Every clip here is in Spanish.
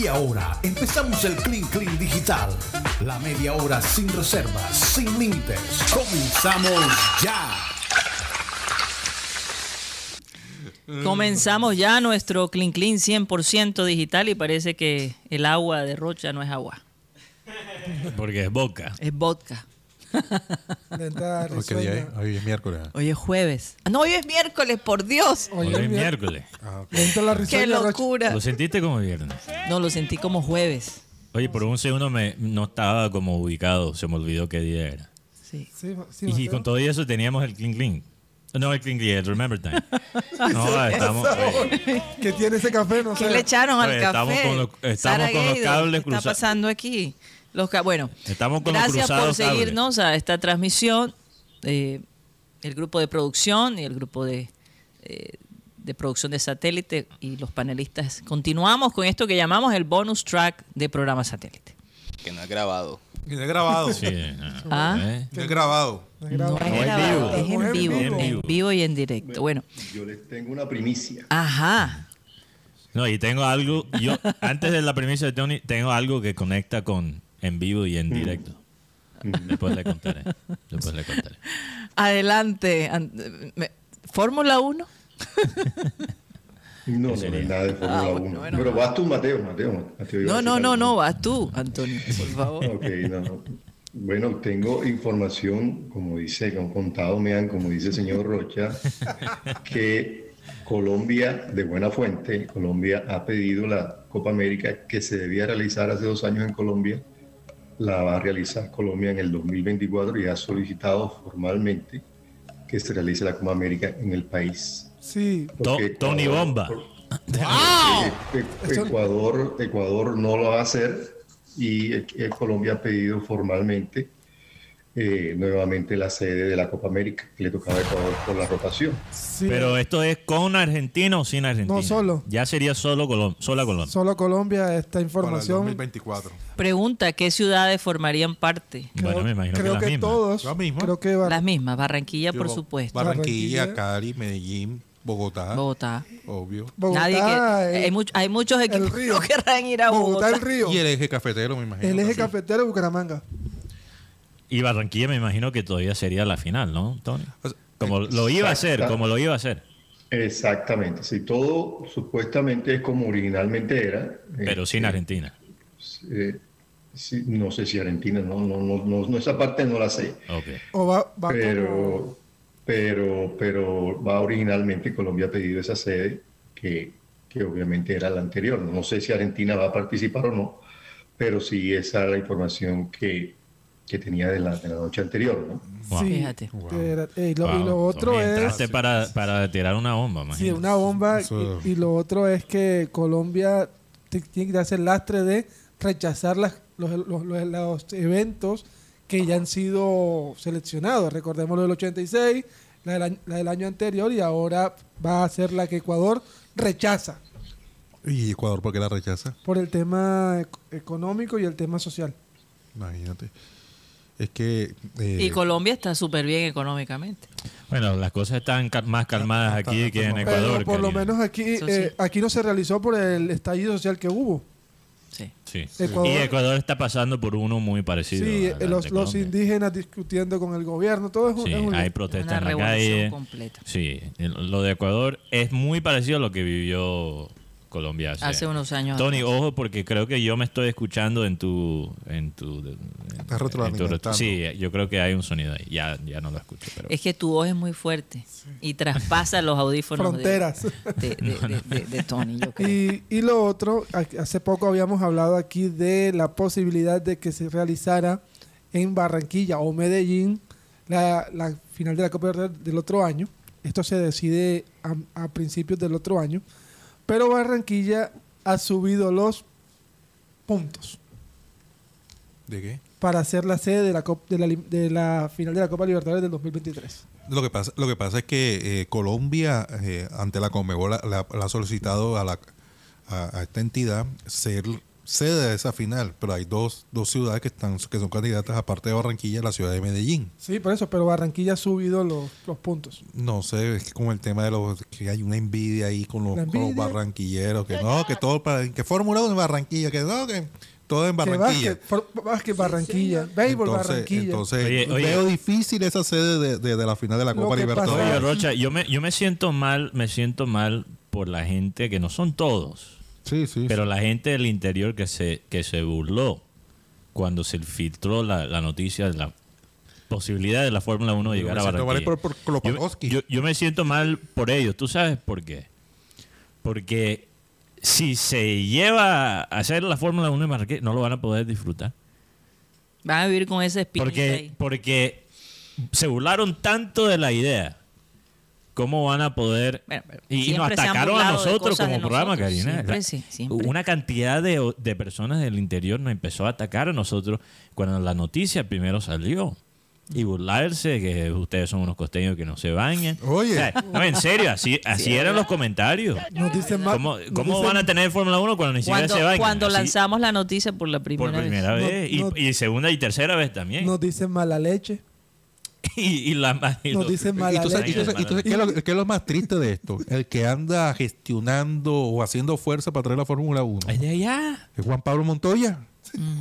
Y ahora empezamos el Clean Clean Digital. La media hora sin reservas, sin límites. Comenzamos ya. Comenzamos ya nuestro Clean Clean 100% digital y parece que el agua de Rocha no es agua, Porque es boca. es vodka. Lenta Hoy, qué día es? risueña. Hoy es miércoles. Hoy es jueves. Ah, No, hoy es miércoles, por Dios. Hoy Hoy es miércoles. Ah, la Qué locura. Lo sentiste como viernes. No, lo sentí como jueves. Oye, por un segundo me, no estaba como ubicado. Se me olvidó qué día era. Sí. Sí, sí, Y con todo eso teníamos el clean clean. No, el clean clean, el remember time. No, estamos... ¿Qué tiene ese café? No ¿Qué sé. le echaron al Oye, café? estamos con los- estamos con los cables ¿Qué está cruzados. pasando aquí? Los bueno, Estamos con los gracias por cables. seguirnos a esta transmisión. eh, el grupo de producción y el grupo de, eh, de producción de satélite y los panelistas. Continuamos con esto que llamamos el bonus track de programa satélite. Que no he grabado. Y no he grabado. Sí, ah, Ah. ¿eh? No he grabado. No No es en grabado, vivo. es en vivo, vivo. en vivo y en directo. Bueno, Yo les tengo una primicia. ajá. No, y tengo algo, yo antes de la premisa de Tony, tengo algo que conecta con en vivo y en directo. Después le contaré. Después le contaré. Adelante. Fórmula 1. No, no, es nada de Fórmula Ah, 1. bueno, bueno. Pero vas tú, Mateo, Mateo. No, no, no, no, vas tú, Antonio, por favor. Ok, no, no. Bueno, tengo información, como dice, que han contado, me han, como dice el señor Rocha, que Colombia, de buena fuente, Colombia ha pedido la Copa América que se debía realizar hace dos años en Colombia, la va a realizar Colombia en el 2024 y ha solicitado formalmente que se realice la Copa América en el país. Sí, Porque Tony Ecuador- Bomba. Eh, eh, Ecuador, Ecuador no lo va a hacer y eh, Colombia ha pedido formalmente eh, nuevamente la sede de la Copa América que le tocaba a Ecuador por la rotación. sí. Pero esto es con Argentina o sin Argentina. No, solo. Ya sería solo Colom sola Colombia. Solo Colombia esta Para el información. 2024. Pregunta, ¿qué ciudades formarían parte? Creo, bueno, me imagino creo que las mismas. todos. Las mismas. Creo que va- Las mismas, Barranquilla, por Yo- supuesto. Barranquilla, Barranquilla. Cali, Medellín, Bogotá. Bogotá. Obvio. Bogotá, Nadie que, eh, hay, much- hay muchos equipos que no querrán ir a Bogotá, Bogotá. el río. Y el eje cafetero, me imagino. El eje también. cafetero de Bucaramanga. Y Barranquilla me imagino que todavía sería la final, ¿no, Tony? Como lo iba a hacer, como lo iba a hacer. Exactamente, si todo supuestamente es como originalmente era. Pero eh, sin Argentina. eh, sí, no sé si Argentina, no, no, no, no, no, esa parte no la sé. Ok. O va, va como- pero, pero, pero va originalmente Colombia ha pedido esa sede que, que obviamente era la anterior. No sé si Argentina va a participar o no, pero sí esa era la información que, que tenía de la, de la noche anterior. ¿no? Wow. Sí, Fíjate. era- eh, y, lo, y Wow, lo otro es. entraste para, para tirar una bomba, Sí, imagínate. una bomba. Eso- Y, y lo otro es que Colombia tiene que hacer lastre de rechazar las- los, los- los- los eventos que ya han sido seleccionados. Recordemos lo del 86, la del, año, la del año anterior y ahora va a ser la que Ecuador rechaza ¿Y Ecuador por qué la rechaza? por el tema ec- económico y el tema social. Imagínate. Es que. eh, Y Colombia está súper bien económicamente. Bueno, las cosas están más calmadas Está- aquí está- que en Ecuador. Pero por lo menos aquí, eh, sí. aquí no se realizó por el estallido social que hubo. Sí. Sí. Ecuador- Y Ecuador está pasando por uno muy parecido. Sí, eh, los, indígenas discutiendo con el gobierno, todo es Sí, es un hay protestas Una en la revolución calle. completa. Sí, lo de Ecuador es muy parecido a lo que vivió Colombia hace, Hace unos años Tony, atrás. ojo, porque creo que yo me estoy escuchando en tu. En tu, en- tu Sí, yo creo que hay un sonido ahí. Ya, ya no lo escucho. Pero... Es que tu voz es muy fuerte y traspasa los audífonos de- Fronteras. de, de- de- de- de Tony, yo creo. Y, y lo otro, hace poco habíamos hablado aquí de la posibilidad de que se realizara en Barranquilla o Medellín la, la final de la Copa del otro año. Esto se decide a, a principios del otro año. Pero Barranquilla ha subido los puntos ¿De qué? para ser la sede de la, Cop- de la, li- de la final de la Copa Libertadores del 2023. Lo que pasa, lo que pasa es que eh, Colombia, eh, ante la Conmebol, la, la- la ha solicitado a, la, a, a esta entidad ser sede de esa final, pero hay dos, dos ciudades que están que son candidatas aparte de Barranquilla, la ciudad de Medellín. Sí, por eso, pero Barranquilla ha subido los, los puntos. No sé, es que con el tema de los que hay una envidia ahí con los, con barranquilleros, que no, que todo para que Fórmula 1 en Barranquilla, que no, que todo en Que Barranquilla. for- básquet Barranquilla, béisbol entonces, Barranquilla. entonces Oye, oye. veo difícil esa sede de, de- de la final de la Lo Copa que Libertadores. Oye, Rocha, yo me, yo me siento mal, me siento mal por la gente, que no son todos, Sí, sí. pero la gente del interior que se, que se burló cuando se filtró la, la noticia de la posibilidad de la Fórmula 1 de Yo llegar me a Barranquilla. por- por Klopotowski. yo, yo- yo me siento mal por ellos. ¿Tú sabes por qué? Porque si se lleva a hacer la Fórmula 1 en Barranquilla, no lo van a poder disfrutar. Van a vivir con ese espíritu Porque, ahí. porque se burlaron tanto de la idea. ¿Cómo van a poder? Bueno, y, nos atacaron a nosotros como programa, nosotros. Karina. Siempre La- sí, siempre. Una cantidad de, de personas del interior nos empezó a atacar a nosotros cuando la noticia primero salió. Y burlarse que ustedes son unos costeños que no se bañan. Oye. O sea, no, en serio, así, así eran los comentarios. Nos dicen más. ¿Cómo, nos cómo dicen- van a tener Fórmula 1 cuando ni siquiera se bañan? cuando Así, lanzamos la noticia por la por primera, primera vez. vez. No, no. y, y segunda y tercera vez también. Nos dicen mala leche. y, y la y Nos dicen mala y tú sabes qué es lo, qué es lo más triste de esto? El que anda gestionando o haciendo fuerza para traer la Fórmula 1 Es de allá. es Juan Pablo Montoya.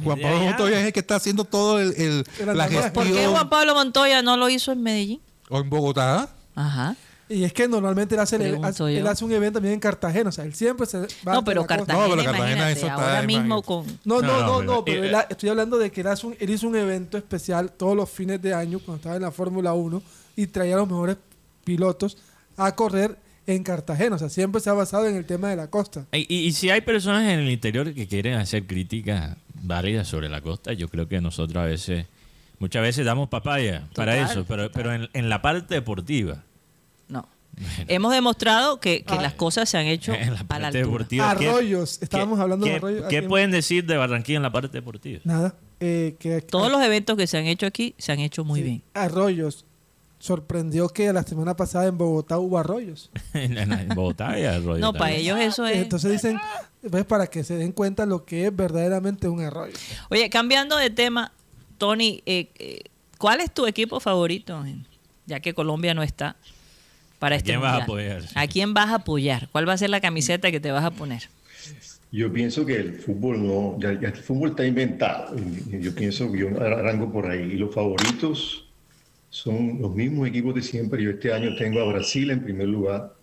Juan Pablo. Montoya es el que está haciendo todo el, el- la normal. ¿Por qué gestión Juan Pablo Montoya no lo hizo en Medellín? o en Bogotá. Ajá. Y es que normalmente él hace, el- Pregunto él yo. hace un evento también en Cartagena. O sea, él siempre se va No, pero. Cartagena, No, pero Cartagena, eso está, ahora mismo con... No, no, No, no, pero- eh, él, ha- estoy hablando de que él, hace un- él hizo un evento especial todos los fines de año cuando estaba en la Fórmula 1 y traía a los mejores pilotos a correr en Cartagena. O sea, siempre se ha basado en el tema de la costa. Y, y- y si hay personas en el interior que quieren hacer críticas válidas sobre la costa, yo creo que nosotros a veces, muchas veces damos papaya para eso, pero, pero en, en la parte deportiva, Hemos demostrado que, que Ah. las cosas se han hecho en la a la parte altura. deportiva. ¿qué- Arroyos, estábamos hablando de arroyos. ¿Qué pueden decir de Barranquilla en la parte deportiva? Nada. eh, que, Todos los eventos que se han hecho aquí se han hecho muy sí, bien. Arroyos. Sorprendió que la semana pasada en Bogotá hubo arroyos. en, Bogotá y Arroyo No, para ellos eso es... Entonces dicen, pues para que se den cuenta lo que es verdaderamente un arroyo. Oye, cambiando de tema, Tony, eh, eh, ¿cuál es tu equipo favorito? Ya que Colombia no está para ¿A este quién vas a mundial? apoyar? ¿A quién vas a apoyar? ¿Cuál va a ser la camiseta que te vas a poner? Yo pienso que el fútbol no, ya, ya el fútbol está inventado. Yo pienso que yo arranco por ahí. Y los favoritos son los mismos equipos de siempre. Yo este año tengo a Brasil en primer lugar.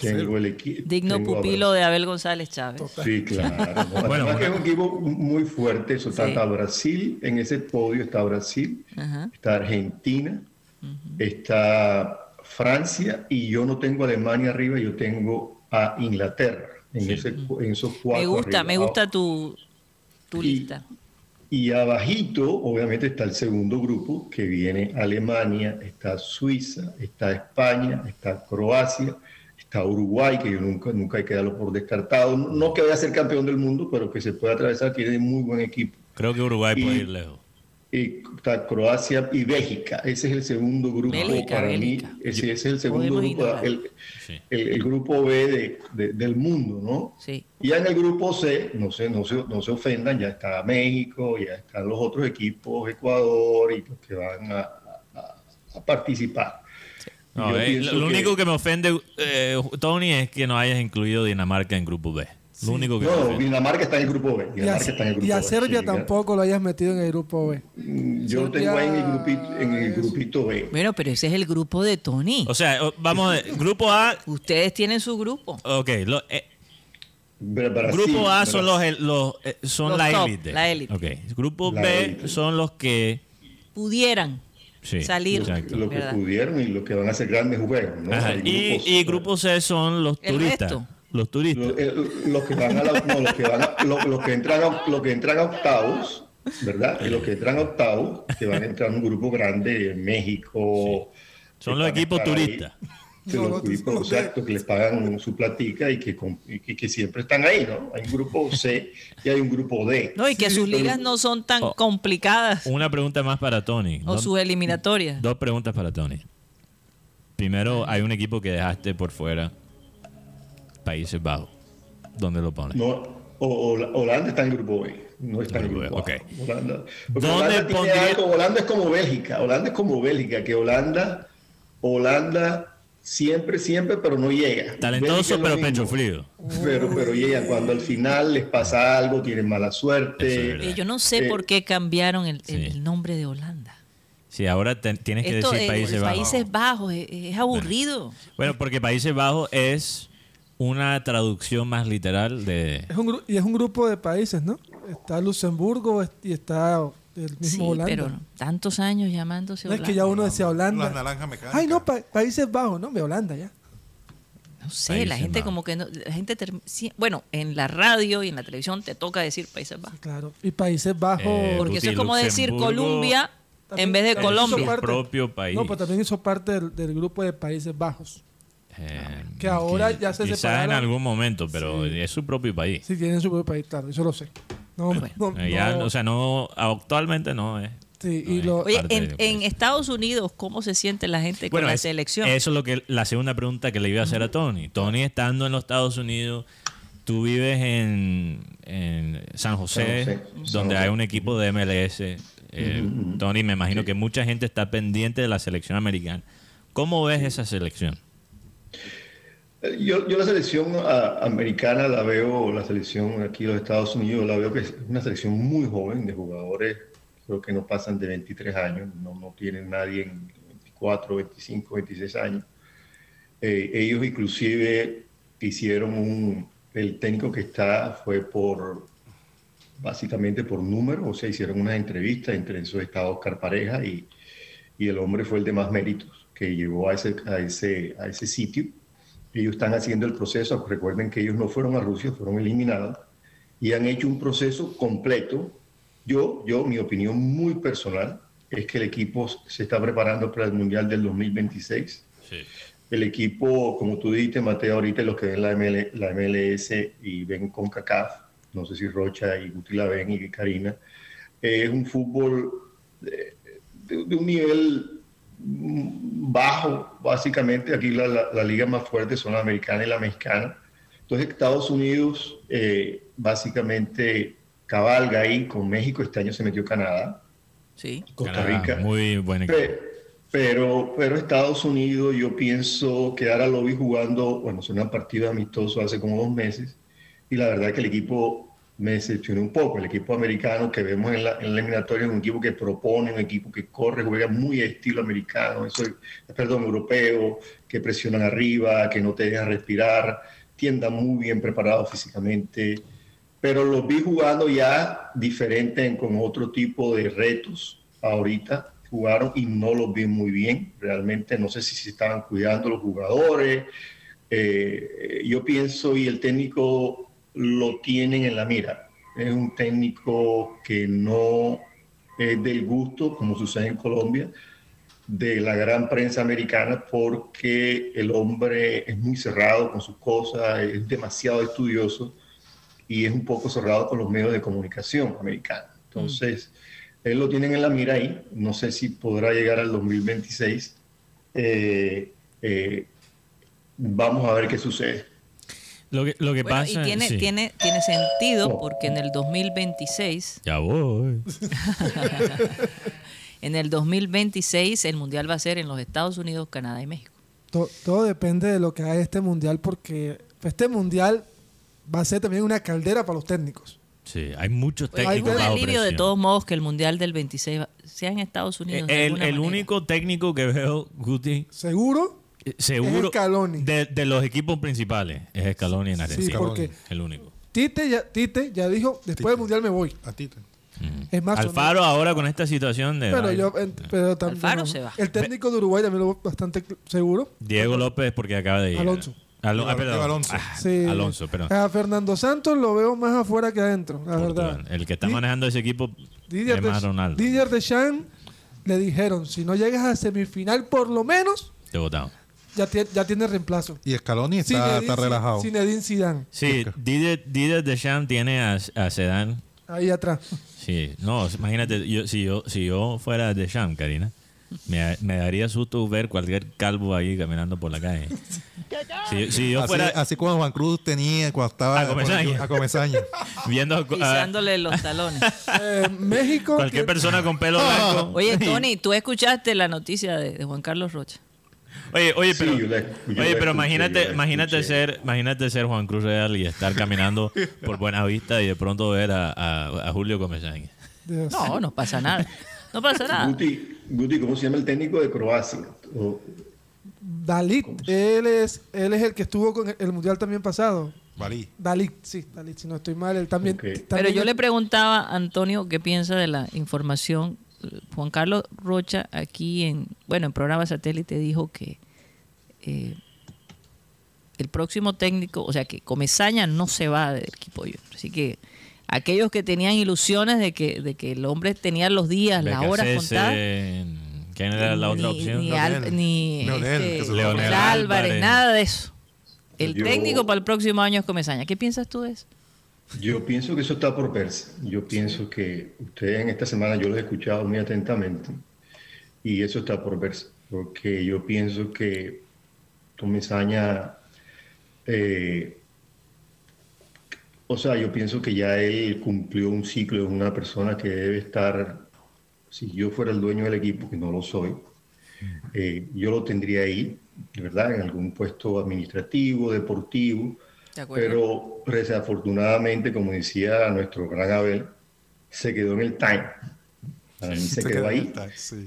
Tengo el equipo. Digno pupilo de Abel González Chávez. Sí, claro. ¿no? Bueno, Además que es bueno. un equipo muy fuerte. Eso Sí. está Brasil, en ese podio está Brasil, Ajá. está Argentina, está Francia y yo no tengo Alemania arriba, yo tengo a Inglaterra en, ese, en esos cuatro. Me gusta, arriba. me gusta tu, tu Y- lista. Y abajito, obviamente, está el segundo grupo, que viene Alemania, está Suiza, está España, está Croacia, está Uruguay, que yo nunca, nunca hay que darlo por descartado. No, no que vaya a ser campeón del mundo, pero que se puede atravesar, tiene muy buen equipo. Creo que Uruguay Y- puede ir lejos. Y está Croacia y Bélgica. Ese es el segundo grupo Bélgica, para Bélgica. mí. Ese, es el segundo grupo, el, Sí. el- el grupo B de- de- del mundo, ¿no? Sí. Y ya en el grupo C, no se, no, se, no se ofendan, ya está México, ya están los otros equipos, Ecuador y los que van a, a- a participar. No, eh, lo único que me ofende, eh, Tony, es que no hayas incluido Dinamarca en grupo B. Lo único que No. Dinamarca está en el grupo B. Y a, está en el grupo y a B, Serbia sí, tampoco lo hayas metido en el grupo B. ya. Yo lo Serbia tengo ahí en el grupito, en el grupito B. Bueno, pero ese es el grupo de Tony. O sea, vamos a grupo A. Ustedes tienen su grupo. Ok, lo- eh, Brasil, grupo A son los, los, eh, son Los la top, élite. la élite. Ok, grupo La B élite. son los que Pudieran sí, salir. exacto. Lo que pudieron y lo que van a hacer grandes juegos. ¿no? Y, grupo y C. grupo C son los El turistas. resto. Los turistas. Lo- eh, Los que van a la- no, los que van a- lo- los que entran a, los que entran a octavos, ¿verdad? Y los que entran a octavos, que van a entrar en un grupo grande en México. Son los equipos turistas. No, los no, equipos, no, exacto, que les pagan su platica y que, com- y que, que siempre están ahí, ¿no? Hay un grupo C y hay un grupo D. No, y que sus ligas no son tan Oh. complicadas. Una pregunta más para Tony. O Dos- sus eliminatorias. Dos preguntas para Tony. Primero, hay un equipo que dejaste por fuera, Países Bajos. ¿Dónde lo pones? No, O- Holanda está en grupo B, no está en Grupo A. ok. Holanda, ¿Dónde Holanda, tiene pondría- algo- Holanda es como Bélgica, Holanda es como Bélgica, que Holanda, Holanda siempre, siempre, pero no llega. Talentoso, pero mismo. pecho frío. Pero, pero llega cuando al final les pasa algo, tienen mala es suerte. Eh, yo no sé Eh, por qué cambiaron el, el- Sí. el nombre de Holanda. Sí, ahora te- tienes que decir eh, Países Bajos. Países Bajos es, es aburrido. Bueno, porque Países Bajos es una traducción más literal de... Es un y es un grupo de países, ¿no? Está Luxemburgo y está el mismo Sí, Holanda. pero tantos años llamándose No es que ya uno decía Holanda. naranjas mecánicas. Ay, no, pa- Países Bajos, no, me Holanda ya. No sé, Países la gente Bajos. como que no, la gente sí, bueno, en la radio y en la televisión te toca decir Países Bajos. Claro. Y Países Bajos. Eh, Porque eso es como decir Colombia También- en vez de Colombia. parte- propio país. No, pero también hizo parte del, del grupo de Países Bajos. Eh, Que ahora ya se Quizás en separaron. algún momento, pero es su propio país. Sí, tienen su propio país, claro, eso lo sé. No, no, Eh, ya, no. O sea, no, actualmente no es. Sí, no y es lo- Oye, en, Estados Unidos, ¿cómo se siente la gente con la es- selección? Eso es lo que la segunda pregunta que le iba a hacer a Tony. Tony estando en los Estados Unidos, tú vives en, en San José, San José, donde San hay un equipo de MLS. Eh, Tony, me imagino que mucha gente está pendiente de la selección americana. ¿Cómo ves esa selección? Yo, yo la selección americana la veo, la selección aquí los Estados Unidos, la veo que es una selección muy joven de jugadores, creo que no pasan de 23 años, no, no tienen nadie en 24, 25, 26 años. Eh, ellos inclusive hicieron un, el técnico que está fue por, básicamente por número, o sea, hicieron unas entrevistas, entre esos estaba Oscar Pareja y, y el hombre fue el de más méritos que llegó a ese, a ese, a ese sitio. Ellos están haciendo el proceso, recuerden que ellos no fueron a Rusia, fueron eliminados y han hecho un proceso completo. Yo, yo, mi opinión muy personal es que el equipo se está preparando para el Mundial del 2026. El equipo, como tú dijiste, Mateo, ahorita los que ven la, ML, la MLS y ven con CACAF, no sé si Rocha y Guti la ven y Karina, eh, es un fútbol de, de- de un nivel bajo, básicamente. Aquí la, la, la liga más fuerte son la americana y la mexicana. Entonces Estados Unidos eh, básicamente cabalga ahí con México. Este año se metió Canadá, Sí. Costa Canadá, Rica. Muy buen equipo. Pe- Pero, pero Estados Unidos, yo pienso que ahora lo vi jugando, bueno, es una partida amistoso hace como dos meses, y la verdad que el equipo me decepcionó un poco. El equipo americano que vemos en la, en la eliminatoria es un equipo que propone, un equipo que corre, juega muy estilo americano, eso, perdón, europeo, que presionan arriba, que no te dejan respirar, tiendan muy bien preparados físicamente. Pero los vi jugando ya diferente con otro tipo de retos ahorita. Jugaron y no los vi muy bien. Realmente no sé si se estaban cuidando los jugadores. Eh, yo pienso y el técnico lo tienen en la mira es un técnico que no es del gusto como sucede en Colombia de la gran prensa americana porque el hombre es muy cerrado con sus cosas, es demasiado estudioso y es un poco cerrado con los medios de comunicación americanos. Entonces, él lo tienen en la mira ahí, no sé si podrá llegar al 2026. Eh, eh, vamos a ver qué sucede. Lo que, lo que Bueno, pasa y tiene, sí. tiene, tiene sentido Oh. porque en el 2026, Ya voy. en el 2026 el mundial va a ser en los Estados Unidos, Canadá y México. to- todo depende de lo que haga este mundial, porque este mundial va a ser también una caldera para los técnicos. Sí, hay muchos Pues, técnicos un bajo alivio de todos modos que el mundial del 26 va- sea en Estados Unidos. de El, alguna el manera. único técnico que veo, Guti, ¿Seguro? Eh, seguro Scaloni. de, de los equipos principales es Scaloni en Argentina. porque- el único. Tite ya, Tite ya dijo, después del mundial me voy. A ti. te- Es más, Alfaro ahora con esta situación de Pero yo, en- pero también, Alfaro se va. El técnico de Uruguay también lo veo bastante seguro. Diego López porque acaba de ir. Alonso. Alo- ah, perdón. Alonso. Ah, Sí. Alonso, perdón. A Fernando Santos lo veo más afuera que adentro, la Portugal. verdad. El que está Di- manejando ese equipo Didier, es más Ronaldo. Didier Deschamps le dijeron, si no llegas a semifinal por lo menos, Te votamos. Ya, tie- ya tiene reemplazo. Y Scaloni está, Zinedine está relajado. Zinedine Zidane, Sí, Didier, Didier Deschamps tiene a, a Zidane. ahí atrás. Sí, no, imagínate, yo, si, yo, si yo fuera Deschamps, Karina, Me, me daría susto ver cualquier calvo ahí caminando por la calle. Si, si yo así, fuera así como Juan Cruz tenía cuando estaba A Comesaña. a Comesaña. viendo a- a Pisándole los talones. Eh, México. cualquier que- persona con pelo blanco. Oye, Tony, tú escuchaste la noticia de, de Juan Carlos Rocha. Oye, oye, pero, la- oye, imagínate, imagínate ser, imagínate ser Juan Cruz Real y estar caminando por Buena Vista y de pronto ver a, a- a Julio Comesaña. No, no pasa nada. No pasa nada. Guti, Guti, ¿cómo se llama el técnico de Croacia? O- Dalit, él es, él es el que estuvo con el mundial también pasado. Valí. Dalit, sí, Dalit, si no estoy mal, él también. Ok. Pero también yo le preguntaba a Antonio qué piensa de la información. Juan Carlos Rocha aquí en, bueno, en programa satélite dijo que eh, el próximo técnico, o sea que Comesaña no se va del equipo Junior. Así que aquellos que tenían ilusiones de que, de que el hombre tenía los días, las horas contadas, ¿Quién era la otra ni, opción? Ni, Leonel. Al- ni Leonel, este, Leonel Álvarez, Álvarez. nada de eso. El Yo- técnico para el próximo año es Comesaña. ¿Qué piensas tú de eso? Yo pienso que eso está por verse. Yo pienso que ustedes en esta semana yo lo he escuchado muy atentamente y eso está por verse. Porque yo pienso que Tomesaña, eh, o sea, yo pienso que ya él cumplió un ciclo, es una persona que debe estar, si yo fuera el dueño del equipo, que no lo soy, eh, yo lo tendría ahí, ¿verdad? En algún puesto administrativo, deportivo. Pero desafortunadamente, como decía nuestro gran Abel, se quedó en el time. Para mí se, quedó ahí.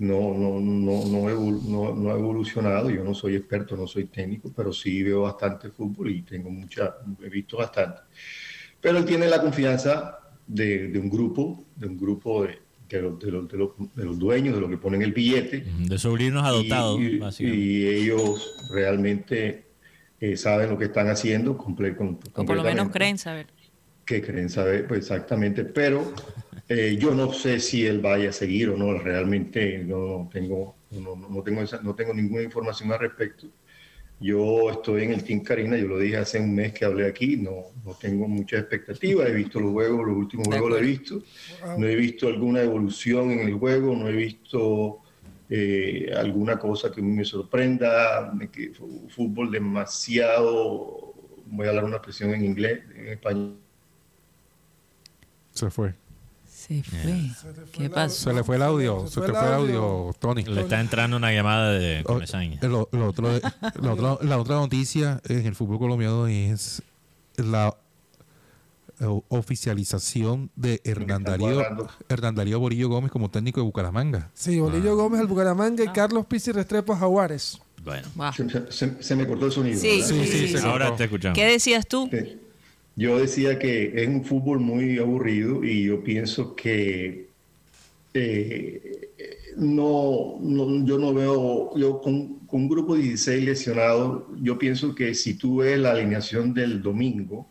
No, no, no, no, no, ha evolucionado. Yo no soy experto, no soy técnico, pero sí veo bastante fútbol y tengo mucha, he visto bastante. Pero él tiene la confianza de, de un grupo, de un grupo de, de los, de, los, de, los, de los dueños, de los que ponen el billete. De sobrinos adoptados, Y, y ellos realmente eh, saben lo que están haciendo, comple- con- O por lo menos creen saber. Que creen saber, pues exactamente. Pero eh, yo no sé si él vaya a seguir o no. Realmente no, tengo, no, no- tengo esa- no tengo ninguna información al respecto. Yo estoy en el Team Karina, yo lo dije hace un mes que hablé aquí, no, no tengo mucha expectativa, he visto los juegos, los últimos juegos lo he visto, no he visto alguna evolución en el juego, no he visto eh, alguna cosa que me sorprenda, que fútbol demasiado, voy a hablar una expresión en inglés, en español, Se fue. Se fue. fue ¿Qué pasó? Se le fue el audio. Se Se fue te el fue el audio. audio, Tony. Le está entrando una llamada de Oh, Comesaña. lo- lo otro- la, otra, la otra noticia en el fútbol colombiano es la eh, oficialización de Hernán Darío. Hernán Darío Borillo Gómez como técnico de Bucaramanga. Sí, Bolillo Gómez al Bucaramanga y Carlos Pizzi Restrepo a Jaguares. Bueno, Wow. se, se- se me cortó el sonido. Sí. Sí, sí, ahora te escuchamos. ¿Qué decías tú? Yo decía que es un fútbol muy aburrido y yo pienso que eh, no, no- yo no veo, yo con, con un grupo de 16 lesionados, yo pienso que si tú ves la alineación del domingo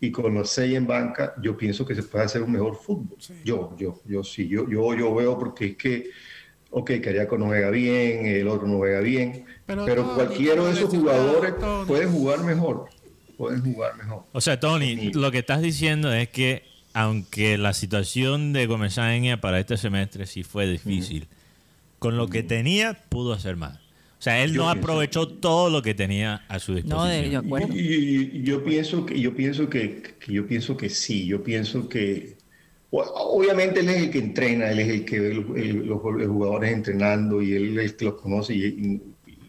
y con los seis en banca, yo pienso que se puede hacer un mejor fútbol. Yo, yo, yo sí, yo, yo, yo veo porque es que, ok, Cariaco no juega bien, el otro no juega bien, Pero cualquiera de esos jugadores puede jugar mejor, pueden jugar mejor. O sea, Tony, Sí. lo que estás diciendo es que aunque la situación de Comesaña para este semestre sí fue difícil, con lo que tenía pudo hacer más. O sea, él Yo no pienso- aprovechó todo lo que tenía a su No, disposición. de, de acuerdo. Y- yo pienso que yo pienso que, que yo pienso que sí, yo pienso que obviamente él es el que entrena, él es el que ve el- el- los, los jugadores entrenando y él es el que los conoce y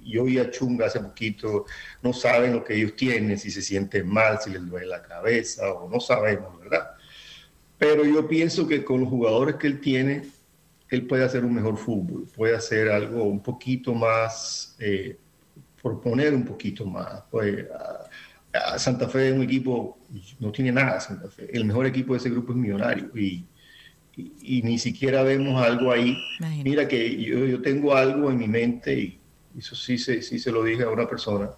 yo vi a Chunga hace poquito, no saben lo que ellos tienen, si se sienten mal, si les duele la cabeza o no sabemos, ¿verdad? Pero yo pienso que con los jugadores que él tiene, él puede hacer un mejor fútbol, puede hacer algo un poquito más, eh, proponer un poquito más. Pues, a- a Santa Fe es un equipo, no tiene nada Santa Fe. El mejor equipo de ese grupo es Millonario y, y- y ni siquiera vemos algo ahí. Imagínate. Mira que yo, yo tengo algo en mi mente y eso sí se, sí se lo dije a una persona.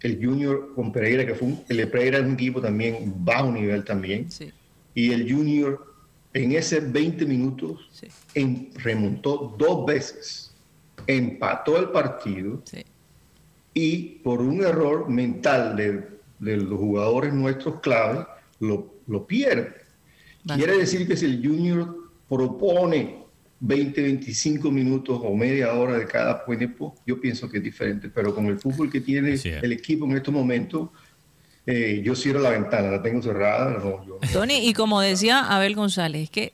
El Junior con Pereira, que fue un, el Pereira es un equipo también bajo nivel también. Sí, Y el Junior en ese 20 minutos sí, en- remontó dos veces, empató el partido sí. y por un error mental de, de los jugadores nuestros clave, lo, lo pierde. Vale. Quiere decir que si el Junior propone 20, 25 minutos o media hora de cada tiempo, yo pienso que es diferente. Pero con el fútbol que tiene el equipo en estos momentos, eh, yo cierro la ventana, la tengo cerrada. no, yo- Tony, y como decía Abel González, es que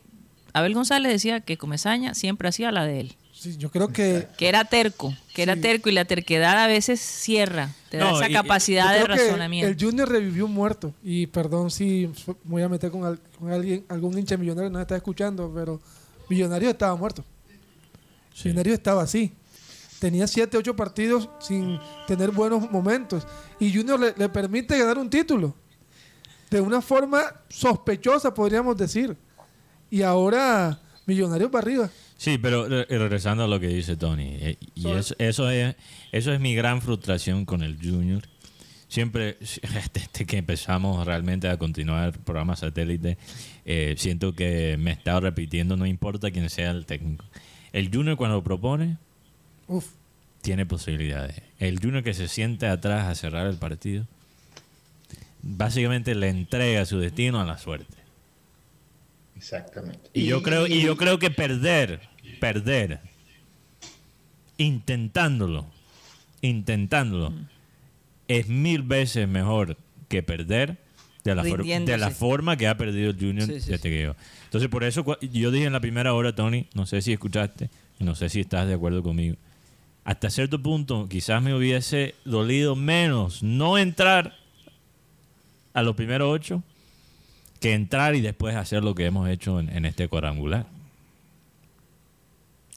Abel González decía que Comesaña siempre hacía la de él, Sí, yo creo que que era terco, que era terco y la terquedad a veces cierra, te da No, esa y- capacidad de razonamiento. el Junior revivió un muerto. Y perdón si me voy a meter con, al- con alguien, algún hincha millonario que nos está escuchando, pero Millonario estaba muerto. Millonario estaba así. Tenía 7, 8 partidos sin tener buenos momentos. Y Junior le, le permite ganar un título. De una forma sospechosa, podríamos decir. Y ahora Millonario para arriba. Sí, pero re- regresando a lo que dice Tony, eh, y eso, eso, es, eso es mi gran frustración con el Junior. Siempre, desde que empezamos realmente a continuar el programa satélite, eh, siento que me he estado repitiendo, no importa quién sea el técnico. El Junior cuando propone, Uf. tiene posibilidades. El Junior que se siente atrás a cerrar el partido, básicamente le entrega su destino a la suerte. Exactamente. Y yo creo, y yo creo que perder, perder, intentándolo, intentándolo, es mil veces mejor que perder de la, for- Rindiéndose. de la forma que ha perdido el Junior Sí, sí, desde que llegó. Entonces, por eso yo dije en la primera hora, Tony, no sé si escuchaste, no sé si estás de acuerdo conmigo. Hasta cierto punto, quizás me hubiese dolido menos no entrar a los primeros ocho que entrar y después hacer lo que hemos hecho en, en este cuadrangular.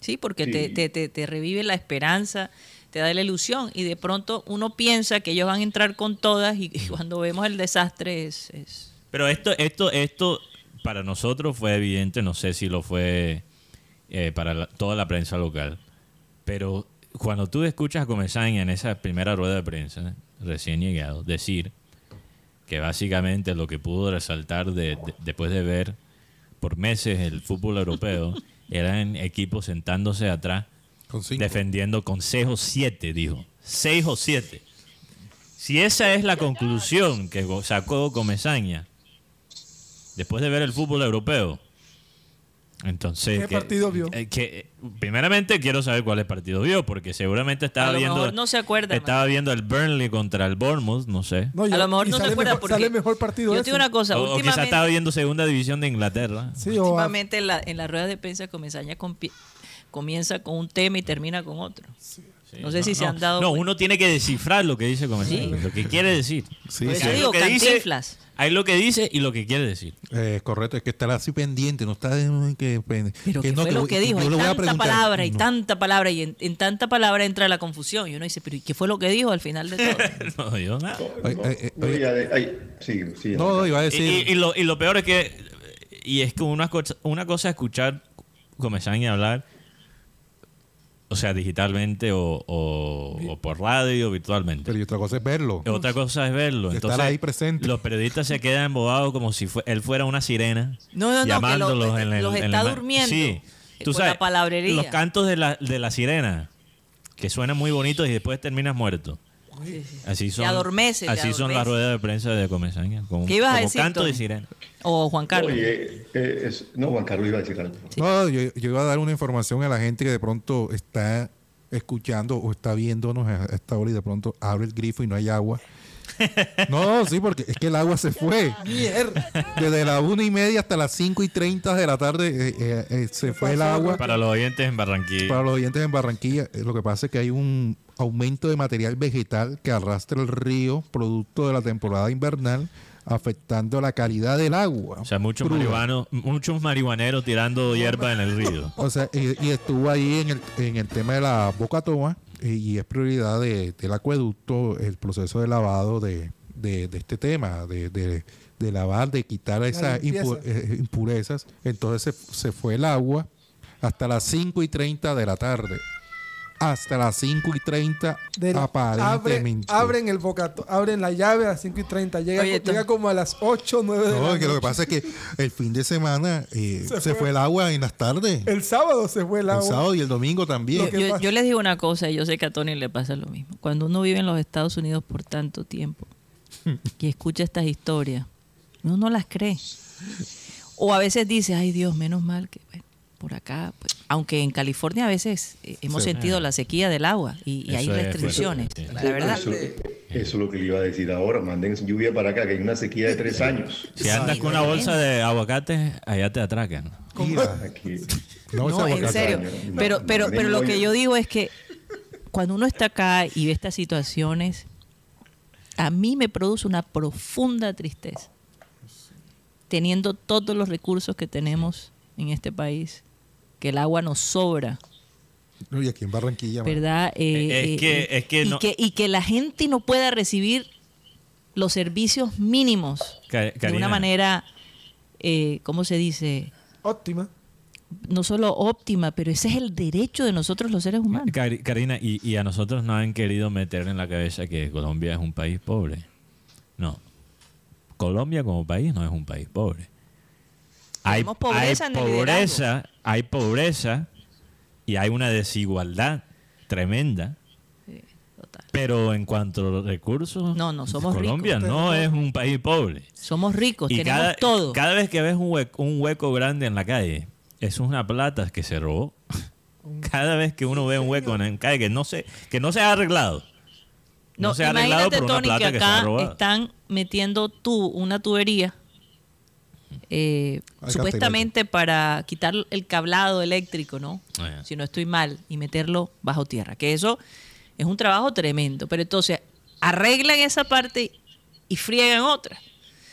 Sí, porque Sí. Te, te, te, te revive la esperanza, te da la ilusión y de pronto uno piensa que ellos van a entrar con todas y, y cuando vemos el desastre es... es- Pero esto, esto, esto para nosotros fue evidente, no sé si lo fue eh, para la- toda la prensa local, pero cuando tú escuchas a Comesaña en esa primera rueda de prensa, recién llegado, decir que básicamente lo que pudo resaltar de- de- después de ver por meses el fútbol europeo eran equipos sentándose atrás Con defendiendo con 6 o 7, dijo. 6 o 7. Si esa es la conclusión que sacó Comesaña después de ver el fútbol europeo, entonces... ¿Qué que- partido vio? eh, que, eh, primeramente quiero saber cuáles partidos vio, porque seguramente estaba A lo viendo... mejor no se acuerda, Estaba viendo el Burnley contra el Bournemouth, no sé. No, y- a lo mejor no se acuerda mejor, porque... sale mejor partido Yo digo una cosa, O, o quizás últimamente... estaba viendo segunda división de Inglaterra. Sí, o a- Últimamente en la, en la rueda de prensa Comesaña compi- comienza con un tema y termina con otro. No sé si se han dado No, cuenta. uno tiene que descifrar lo que dice Comesaña, lo que quiere decir. Sí, Por sí. eso Hay digo, lo que dice-. Hay lo que dice y lo que quiere decir. Eh, correcto, es que estar así pendiente, no está de- que, Pero que que no, fue te lo que dijo, yo hay le voy a tanta palabra y No. tanta palabra y en, en tanta palabra entra la confusión y uno dice, pero ¿y qué fue lo que dijo al final de todo? No, yo nada. No, iba a Y, decir. y- y lo, y lo peor es que, y es que una cosa, una cosa es escuchar Comesaña hablar, o sea, digitalmente o, o- o por radio o virtualmente. pero y otra cosa es verlo. Otra cosa es verlo. Estar Entonces, ahí presente. Los periodistas se quedan embobados como si fue- él fuera una sirena. No, no, no, que llamándolos lo- en el, los en está el durmiendo, Sí. eh, Tú sabes, la palabrería. los cantos de la, de la sirena, que suenan muy bonitos y después terminas muerto. Sí, sí. Así son, adormece, te así son las ruedas de prensa de Comesaña. Como, ¿Qué ibas a decir, canto de Tony? sirena. O Juan Carlos. Oye, eh, es- no, Juan Carlos iba a decir algo. No, yo, yo iba a dar una información a la gente que de pronto está escuchando o está viéndonos a esta hora y de pronto abre el grifo y no hay agua. No, sí, porque es que el agua se fue. Desde las una y media hasta las cinco y treinta de la tarde eh, eh, eh, se fue el agua. Para los oyentes en Barranquilla. Para los oyentes en Barranquilla, eh, lo que pasa es que hay un aumento de material vegetal que arrastra el río producto de la temporada invernal, afectando la calidad del agua. O sea, muchos marihuanos, muchos marihuaneros tirando hierba en el río. O sea, y, y estuvo ahí en el, en el tema de la boca toma y, y es prioridad de- del acueducto el proceso de lavado de, de- de este tema, de, de- lavar, de quitar esas impu- eh, impurezas. Entonces se, se fue el agua hasta las 5 y 30 de la tarde. Hasta las 5 y 30 Del- abre- aparentemente. abren el bocato, abren la llave a las 5 y 30. Llega, Oye, llega como a las 8 9 de No, la es que lo que noche. pasa es que el fin de semana eh, Se se, fue. fue. el agua en las tardes. El sábado se fue el El agua. sábado y el domingo también. Yo, les digo una cosa, y yo sé que a Tony le pasa lo mismo. Cuando uno vive en los Estados Unidos por tanto tiempo y escucha estas historias, uno no las cree. O a veces dice, ay Dios, menos mal que... bueno". Por acá, pues, aunque en California a veces eh, hemos Sí. sentido la sequía del agua y, y hay Eso es restricciones. La verdad. Eso, eso es lo que le iba a decir ahora. Manden lluvia para acá, que hay una sequía de tres años. Si andas con una bolsa de aguacates, allá te atracan. Aquí. no, en aguacate. serio. No, Pero, pero, pero lo que yo- yo digo es que cuando uno está acá y ve estas situaciones, a mí me produce una profunda tristeza. Teniendo todos los recursos que tenemos en este país, que el agua nos sobra, No, y aquí en Barranquilla. ¿verdad? Eh, Es que- es que y, no- que, y que la gente no pueda recibir los servicios mínimos de una manera, eh, ¿cómo se dice? Óptima. No solo óptima, pero ese es el derecho de nosotros los seres humanos. Cari- Karina, y, y a nosotros nos han querido meter en la cabeza que Colombia es un país pobre. No. Colombia como país no es un país pobre. Hay, pobreza hay en el pobreza, hay pobreza y hay una desigualdad tremenda. Sí, total. Pero en cuanto a los recursos, No, no, somos Colombia ricos. no es un país pobre. Somos ricos, Y tenemos cada, todo. cada vez que ves un hueco, un hueco grande en la calle, es una plata que se robó. Cada vez que uno ve un hueco en la calle que no se, que no se ha arreglado. No, No, se ha arreglado por una Tony, plata que que, se ha acá robado. están metiendo tú una tubería eh, supuestamente para quitar el cablado eléctrico, ¿no? Ah, Si no estoy mal, y meterlo bajo tierra. Que eso es un trabajo tremendo. Pero entonces arreglan esa parte y friegan otra.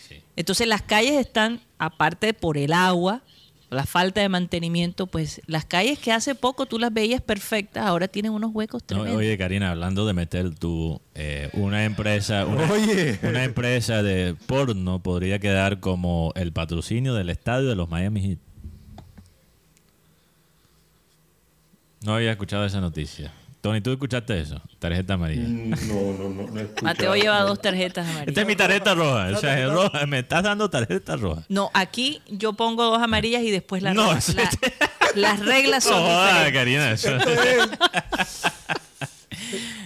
Sí. Entonces las calles están, aparte por el agua, la falta de mantenimiento, pues las calles que hace poco tú las veías perfectas, ahora tienen unos huecos No, tremendos. oye, Karina, hablando de meter tú, eh, una empresa, una, Oye. una empresa de porno podría quedar como el patrocinio del estadio de los Miami Heat. No había escuchado esa noticia. Tony, ¿tú escuchaste eso? Tarjeta amarilla. Mm, No, no, no. Mateo lleva dos tarjetas amarillas. Esta es mi tarjeta roja. O sea, es roja. Me estás dando tarjeta roja. No, aquí yo pongo dos amarillas y después las No, La- las reglas son No, diferentes. Karina. Eso.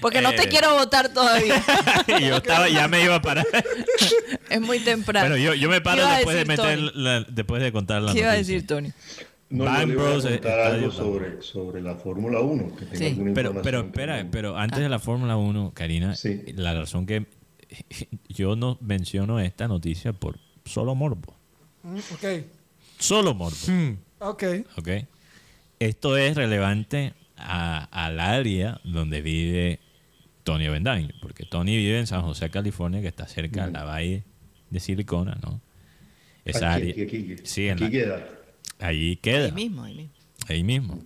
Porque no te Eh. quiero votar todavía. Yo estaba, ya me iba a parar. es muy temprano. Bueno, yo, yo me ¿Qué paro después de meter, la- después de contar la ¿Qué iba a decir, Tony? No, Bang yo le voy a Bros, contar estadio algo sobre, sobre la Fórmula 1, que tengo Sí. Pero, pero espera, también. pero antes de la Fórmula 1, Karina, Sí. la razón que yo no menciono esta noticia por solo morbo. Mm, ok. Solo morbo. Hmm. Ok. ¿ok? Esto es relevante a- al área donde vive Tony Bendaño, porque Tony vive en San José, California, que está cerca de la bahía de Silicona, ¿no? Esa Aquí, área. aquí, aquí, aquí. Sí, en la- Allí queda. Ahí mismo, ahí mismo. Ahí mismo.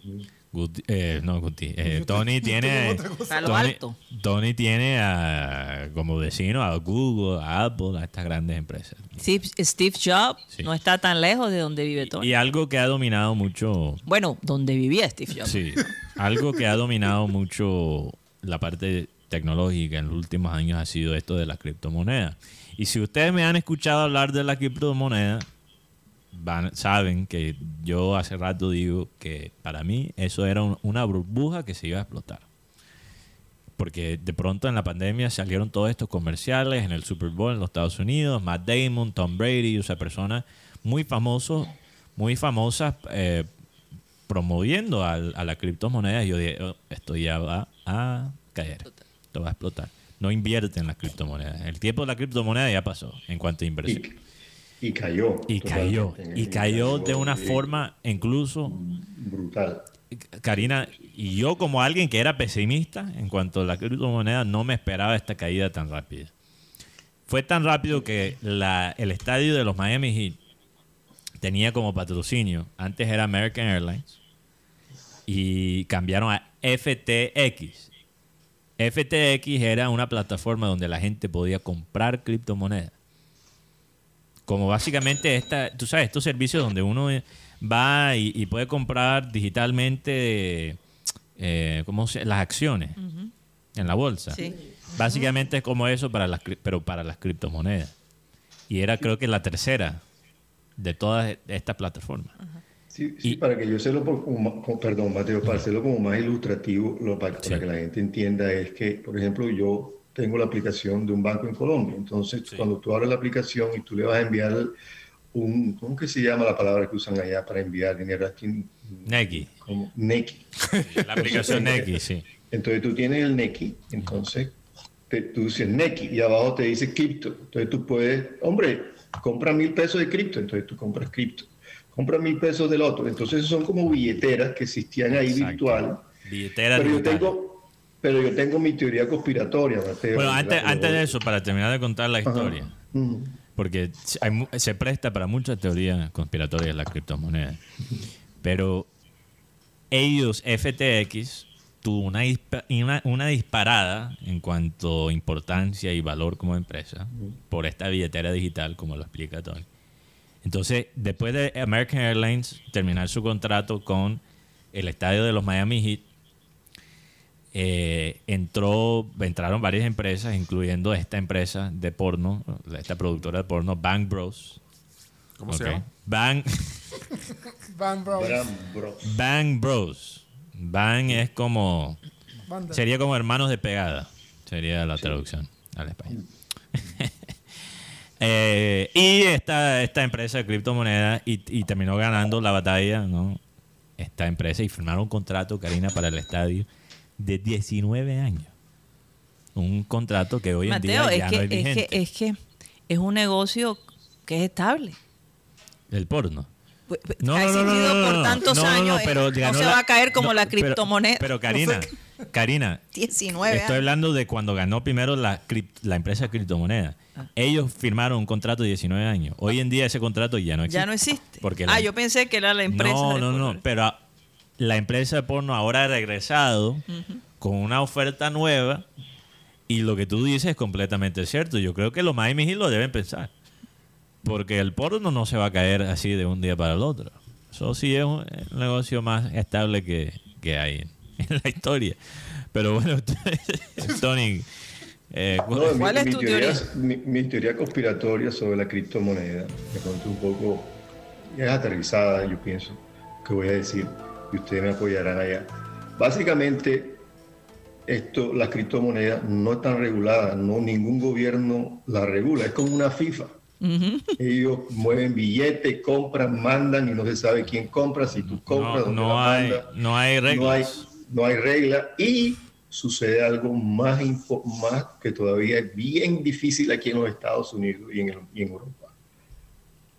Guti- eh, no, Guti. eh, Tony tiene. Tony, Alto. Tony tiene a, como vecino a Google, a Apple, a estas grandes empresas. Steve, Steve Jobs Sí. no está tan lejos de donde vive Tony. Y algo que ha dominado mucho. Bueno, donde vivía Steve Jobs. Sí, algo que ha dominado mucho la parte tecnológica en los últimos años ha sido esto de las criptomonedas. Y si ustedes me han escuchado hablar de la criptomoneda, van, saben que yo hace rato digo que para mí eso era un- una burbuja que se iba a explotar. Porque de pronto en la pandemia salieron todos estos comerciales en el Super Bowl en los Estados Unidos, Matt Damon, Tom Brady, o sea, personas muy famosos, muy famosas eh, promoviendo al- a, la criptomoneda. Y yo dije, "Oh, esto ya va a caer, esto va a explotar. No invierte en las criptomonedas. El tiempo de la criptomoneda ya pasó en cuanto a inversión. Y, cayó. Y cayó, y cayó de una forma incluso Brutal. Karina, y yo como alguien que era pesimista en cuanto a la criptomoneda, no me esperaba esta caída tan rápida. Fue tan rápido que la- el estadio de los Miami Heat tenía como patrocinio, antes era American Airlines, y cambiaron a FTX. FTX era una plataforma donde la gente podía comprar criptomonedas. Como básicamente esta, tú sabes, estos servicios donde uno eh, va y, y puede comprar digitalmente eh, ¿cómo se- las acciones en la bolsa. Sí. Básicamente es como eso, para las, pero para las criptomonedas. Y era creo que la tercera de todas estas plataformas. Sí, sí, Y- para que yo se lo, como como- perdón, Mateo, para hacerlo como más ilustrativo, lo, para, que la gente entienda es que, por ejemplo, yo tengo la aplicación de un banco en Colombia. Entonces, cuando tú abres la aplicación y tú le vas a enviar un, ¿cómo que se llama la palabra que usan allá para enviar dinero aquí? Neki. Como Neki. La aplicación Neki, sí. Entonces tú tienes el Neki, entonces te- tú dices Neki y abajo te dice cripto. Entonces tú puedes, hombre, compra mil pesos de cripto, entonces tú compras cripto. Compra mil pesos del otro. Entonces son como billeteras que existían ahí Exacto. virtual. Billetera Pero yo tengo, pero yo tengo mi teoría conspiratoria, Mateo. Bueno, antes, antes de eso, para terminar de contar la historia, Mm. porque hay se presta para muchas teorías conspiratorias las criptomonedas, pero ellos, FTX, tuvo una, dispa- una, una disparada en cuanto a importancia y valor como empresa por esta billetera digital, como lo explica Tony. Entonces, después de American Airlines terminar su contrato con el estadio de los Miami Heat, eh, entró, entraron varias empresas, incluyendo esta empresa de porno, esta productora de porno, Bang Bros. ¿Cómo se Ok. llama? Bang, Bang Bros. Bang Bros. Bang es como, Banda. sería como hermanos de pegada, sería la traducción al español. Eh, y esta, esta empresa de criptomonedas y, y terminó ganando la batalla, ¿no? Esta empresa y firmaron un contrato, Karina, para el estadio de 19 años. Un contrato que hoy en día es ya que, no es es, que, vigente. es que es un negocio que es estable. El porno. Pues, pues, No, ha no, no, existido por tantos años. pero no se la- va a caer como la criptomoneda. Pero, Karina, Karina, 19 estoy años. hablando de cuando ganó primero la, la empresa de criptomonedas. Ah. Ellos firmaron un contrato de 19 años. Hoy en día ese contrato ya no existe. Ya no existe. Porque ah, la- yo pensé que era la empresa. No, no, no. Pero la empresa de porno ahora ha regresado con una oferta nueva y lo que tú dices es completamente cierto. Yo creo que los Miami Heat lo deben pensar. Porque el porno no se va a caer así de un día para el otro. Eso sí es un negocio más estable que, que hay en, en la historia. Pero bueno, Tony, eh, No, mi- ¿Cuál es mi tu teoría, teoría? Mi, mi teoría conspiratoria sobre la criptomoneda, me conté un poco, es aterrizada, yo pienso, que voy a decir, y ustedes me apoyarán allá. Básicamente, esto, las criptomonedas no están reguladas, no, ningún gobierno la regula, es como una FIFA. Ellos mueven billetes, compran, mandan y no se sabe quién compra, si tú compras, no, dónde no hay, no hay No hay, reglas. no hay regla y sucede algo más, info- más que todavía es bien difícil aquí en los Estados Unidos y en, el- y en Europa.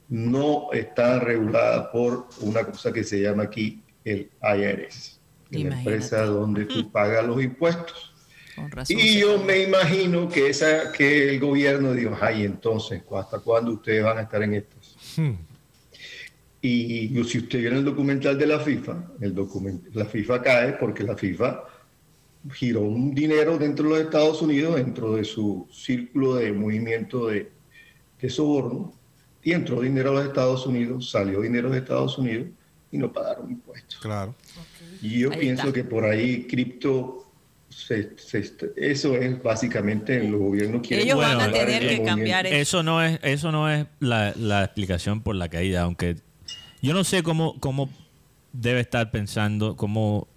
No está regulada por una cosa que se llama aquí el IRS, la Imagínate. empresa donde tú pagas los impuestos. Con razón. Y yo me imagino que, esa, que el gobierno dijo, ay, entonces, ¿hasta cuándo ustedes van a estar en estos? Y yo, si usted viene el documental de la FIFA, el document, la FIFA cae porque la FIFA giró un dinero dentro de los Estados Unidos, dentro de su círculo de movimiento de, de soborno, y entró dinero a los Estados Unidos, salió dinero de Estados Unidos y no pagaron impuestos. Claro. Y yo Ahí pienso está. que por ahí cripto, se- se- eso es básicamente los gobiernos quieren. Ellos van a tener que movimiento. cambiar eso. Eso no es, eso no es la, la explicación por la caída, aunque yo no sé cómo, cómo debe estar pensando, cómo,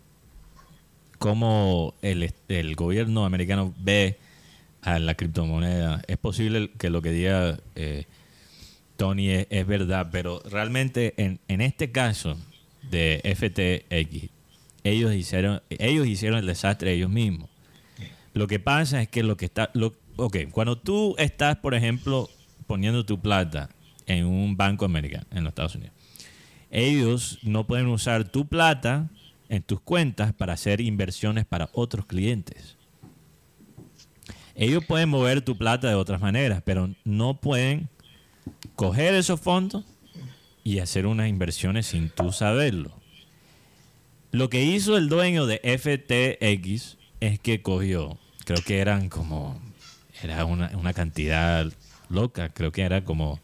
cómo el, el gobierno americano ve a la criptomoneda. Es posible que lo que diga eh, Tony es, verdad, pero realmente en, este caso de FTX, ellos hicieron, ellos hicieron el desastre ellos mismos. Lo que pasa es que lo que está. Lo, cuando tú estás, por ejemplo, poniendo tu plata en un banco americano, en los Estados Unidos, ellos no pueden usar tu plata en tus cuentas para hacer inversiones para otros clientes. Ellos pueden mover tu plata de otras maneras, pero no pueden coger esos fondos y hacer unas inversiones sin tú saberlo. Lo que hizo el dueño de FTX es que cogió, creo que eran como, era una, una cantidad loca, creo que era como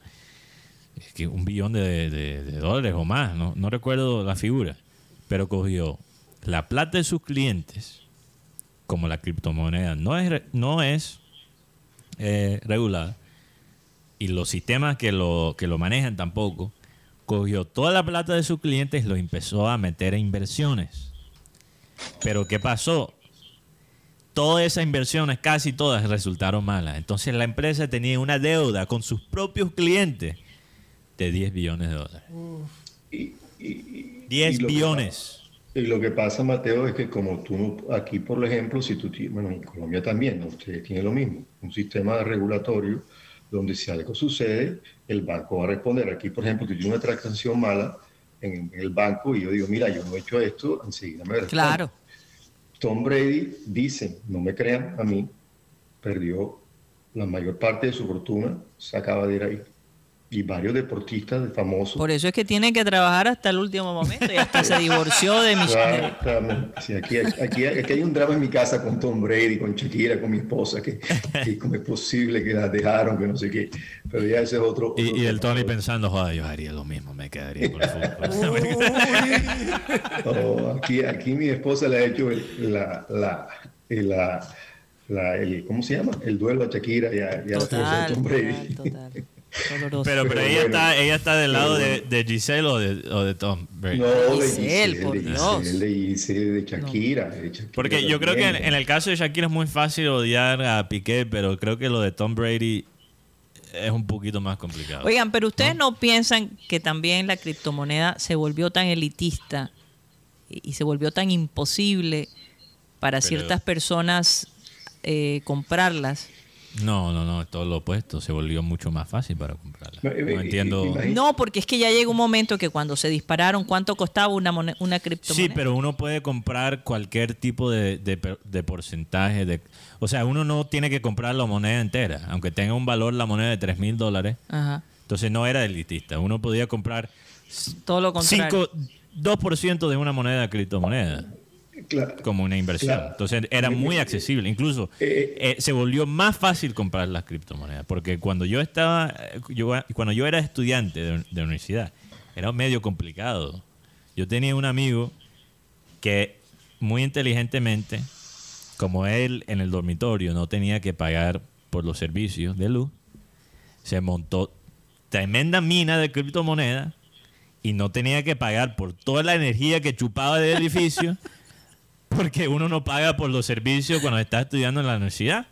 un billón de, dólares o más, no, no recuerdo la figura, pero cogió la plata de sus clientes, como la criptomoneda no es, no es eh, regulada, y los sistemas que lo, que lo manejan tampoco, cogió toda la plata de sus clientes y lo empezó a meter en inversiones. Pero ¿qué pasó? Todas esas inversiones, casi todas, resultaron malas. Entonces la empresa tenía una deuda con sus propios clientes de 10 billones de dólares. Y, y- 10 y lo que billones. Y lo que pasa, Mateo, es que como tú, aquí por ejemplo, si tú tienes, bueno, en Colombia también, ¿no? ustedes tienen lo mismo, un sistema regulatorio donde si algo sucede, el banco va a responder. Aquí, por ejemplo, tienes una transacción mala en, el banco y yo digo, mira, yo no he hecho esto, enseguida me responden. Claro. Tom Brady dice, no me crean a mí, perdió la mayor parte de su fortuna, se acaba de ir ahí. Y varios deportistas famosos. Por eso es que tiene que trabajar hasta el último momento y hasta se divorció de mi Exactamente. Sí, aquí, aquí, aquí hay un drama en mi casa con Tom Brady, con Shakira, con mi esposa, que, que cómo es posible que la dejaron, que no sé qué. Pero ya ese es otro. otro Y, y el. Tony pensando, joder, yo haría lo mismo, me quedaría con el fútbol. No, aquí, aquí mi esposa le ha hecho el- la, la, el- la, la- el- ¿cómo se llama? El duelo a Shakira y a, y a la esposa de Total, Tom Brady. total, total. Doloroso. Pero, pero Pero ella, bueno. está, ella está del lado de, bueno. de Giselle o de, o de Tom Brady. No, de Giselle, por de Dios. De Giselle, de Shakira, de Shakira Porque yo creo que en, el caso de Shakira es muy fácil odiar a Piqué, pero creo que lo de Tom Brady es un poquito más complicado. Oigan, pero ustedes no piensan que también la criptomoneda se volvió tan elitista y y se volvió tan imposible para Pero- ciertas personas eh, comprarlas. No, no, no, es todo lo opuesto. Se volvió mucho más fácil para comprarla. No, No entiendo. No, porque es que ya llega un momento que cuando se dispararon, ¿cuánto costaba una, una criptomoneda? Sí, pero uno puede comprar cualquier tipo de, de per- de porcentaje. De, o sea, uno no tiene que comprar la moneda entera, aunque tenga un valor la moneda de 3 mil dólares. Ajá. Entonces no era elitista. Uno podía comprar Todo lo contrario. 5, 2% de una moneda criptomoneda Claro. como una inversión. Claro. Entonces era muy accesible. Incluso Eh, eh, se volvió más fácil comprar las criptomonedas. Porque cuando yo estaba, eh, yo, cuando yo era estudiante de, de universidad, era medio complicado. Yo tenía un amigo que muy inteligentemente, como él en el dormitorio no tenía que pagar por los servicios de luz, se montó tremenda mina de criptomonedas y no tenía que pagar por toda la energía que chupaba del edificio porque uno no paga por los servicios cuando está estudiando en la universidad,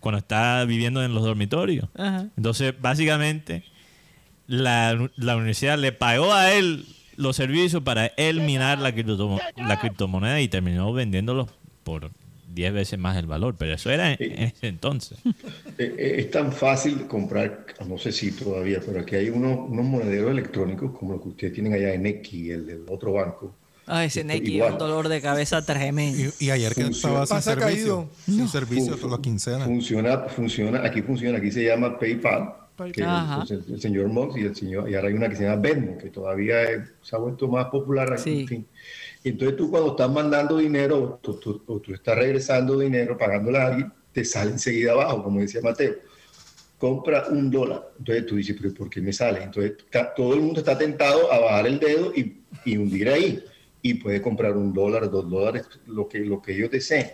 cuando está viviendo en los dormitorios. Ajá. Entonces, básicamente, la, la universidad le pagó a él los servicios para él minar la, criptomo- la criptomoneda y terminó vendiéndolos por 10 veces más el valor. Pero eso era en, en ese entonces. Eh, eh, Es tan fácil comprar, no sé si todavía, pero aquí hay unos, unos monederos electrónicos como los que ustedes tienen allá en X, el del otro banco. Ay, ese Neki es un dolor de cabeza tremendo. Y, y ayer que Funciona. estaba sin servicio, caído. sin servicio toda la quincena. Funciona, funciona, aquí funciona, aquí se llama PayPal, que pues, el, el señor Mox y el señor, y ahora hay una que se llama Venmo, que todavía es- se ha vuelto más popular aquí, Sí. en fin. Y entonces tú cuando estás mandando dinero, o tú, tú- o tú estás regresando dinero, pagándole a alguien, te sale enseguida abajo, como decía Mateo. Compra un dólar. Entonces tú dices, pero ¿por qué me sale? Entonces todo el mundo está tentado a bajar el dedo y, y hundir ahí. Y puede comprar un dólar, dos dólares, lo que, lo que ellos deseen.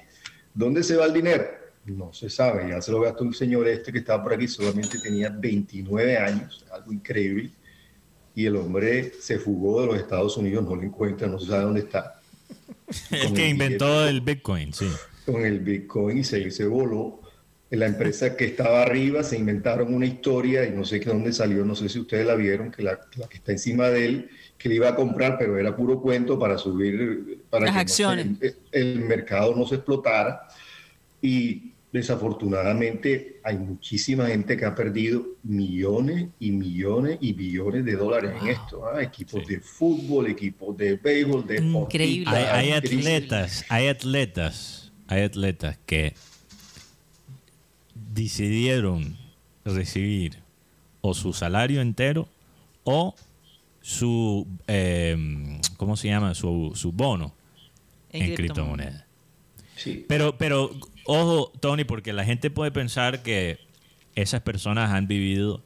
¿Dónde se va el dinero? No se sabe. Ya se lo gastó el señor este que estaba por aquí, solamente tenía 29 años, algo increíble. Y el hombre se fugó de los Estados Unidos, no lo encuentra, no se sabe dónde está. El que el inventó el Bitcoin, sí. con el Bitcoin y se, se voló. En la empresa que estaba arriba se inventaron una historia y no sé qué dónde salió, no sé si ustedes la vieron, que la, la que está encima de él, que le iba a comprar, pero era puro cuento para subir, para Las que acciones. el mercado no se explotara. Y desafortunadamente hay muchísima gente que ha perdido millones y millones y billones de dólares en esto. ¿ah? Equipos de fútbol, equipos de béisbol, de Increíble. Hay, hay atletas, hay atletas, hay atletas que decidieron recibir o su salario entero o su, eh, ¿cómo se llama? Su, su bono En en, criptomoneda. criptomonedas. Sí. Pero, pero, ojo, Tony, porque la gente puede pensar que esas personas han vivido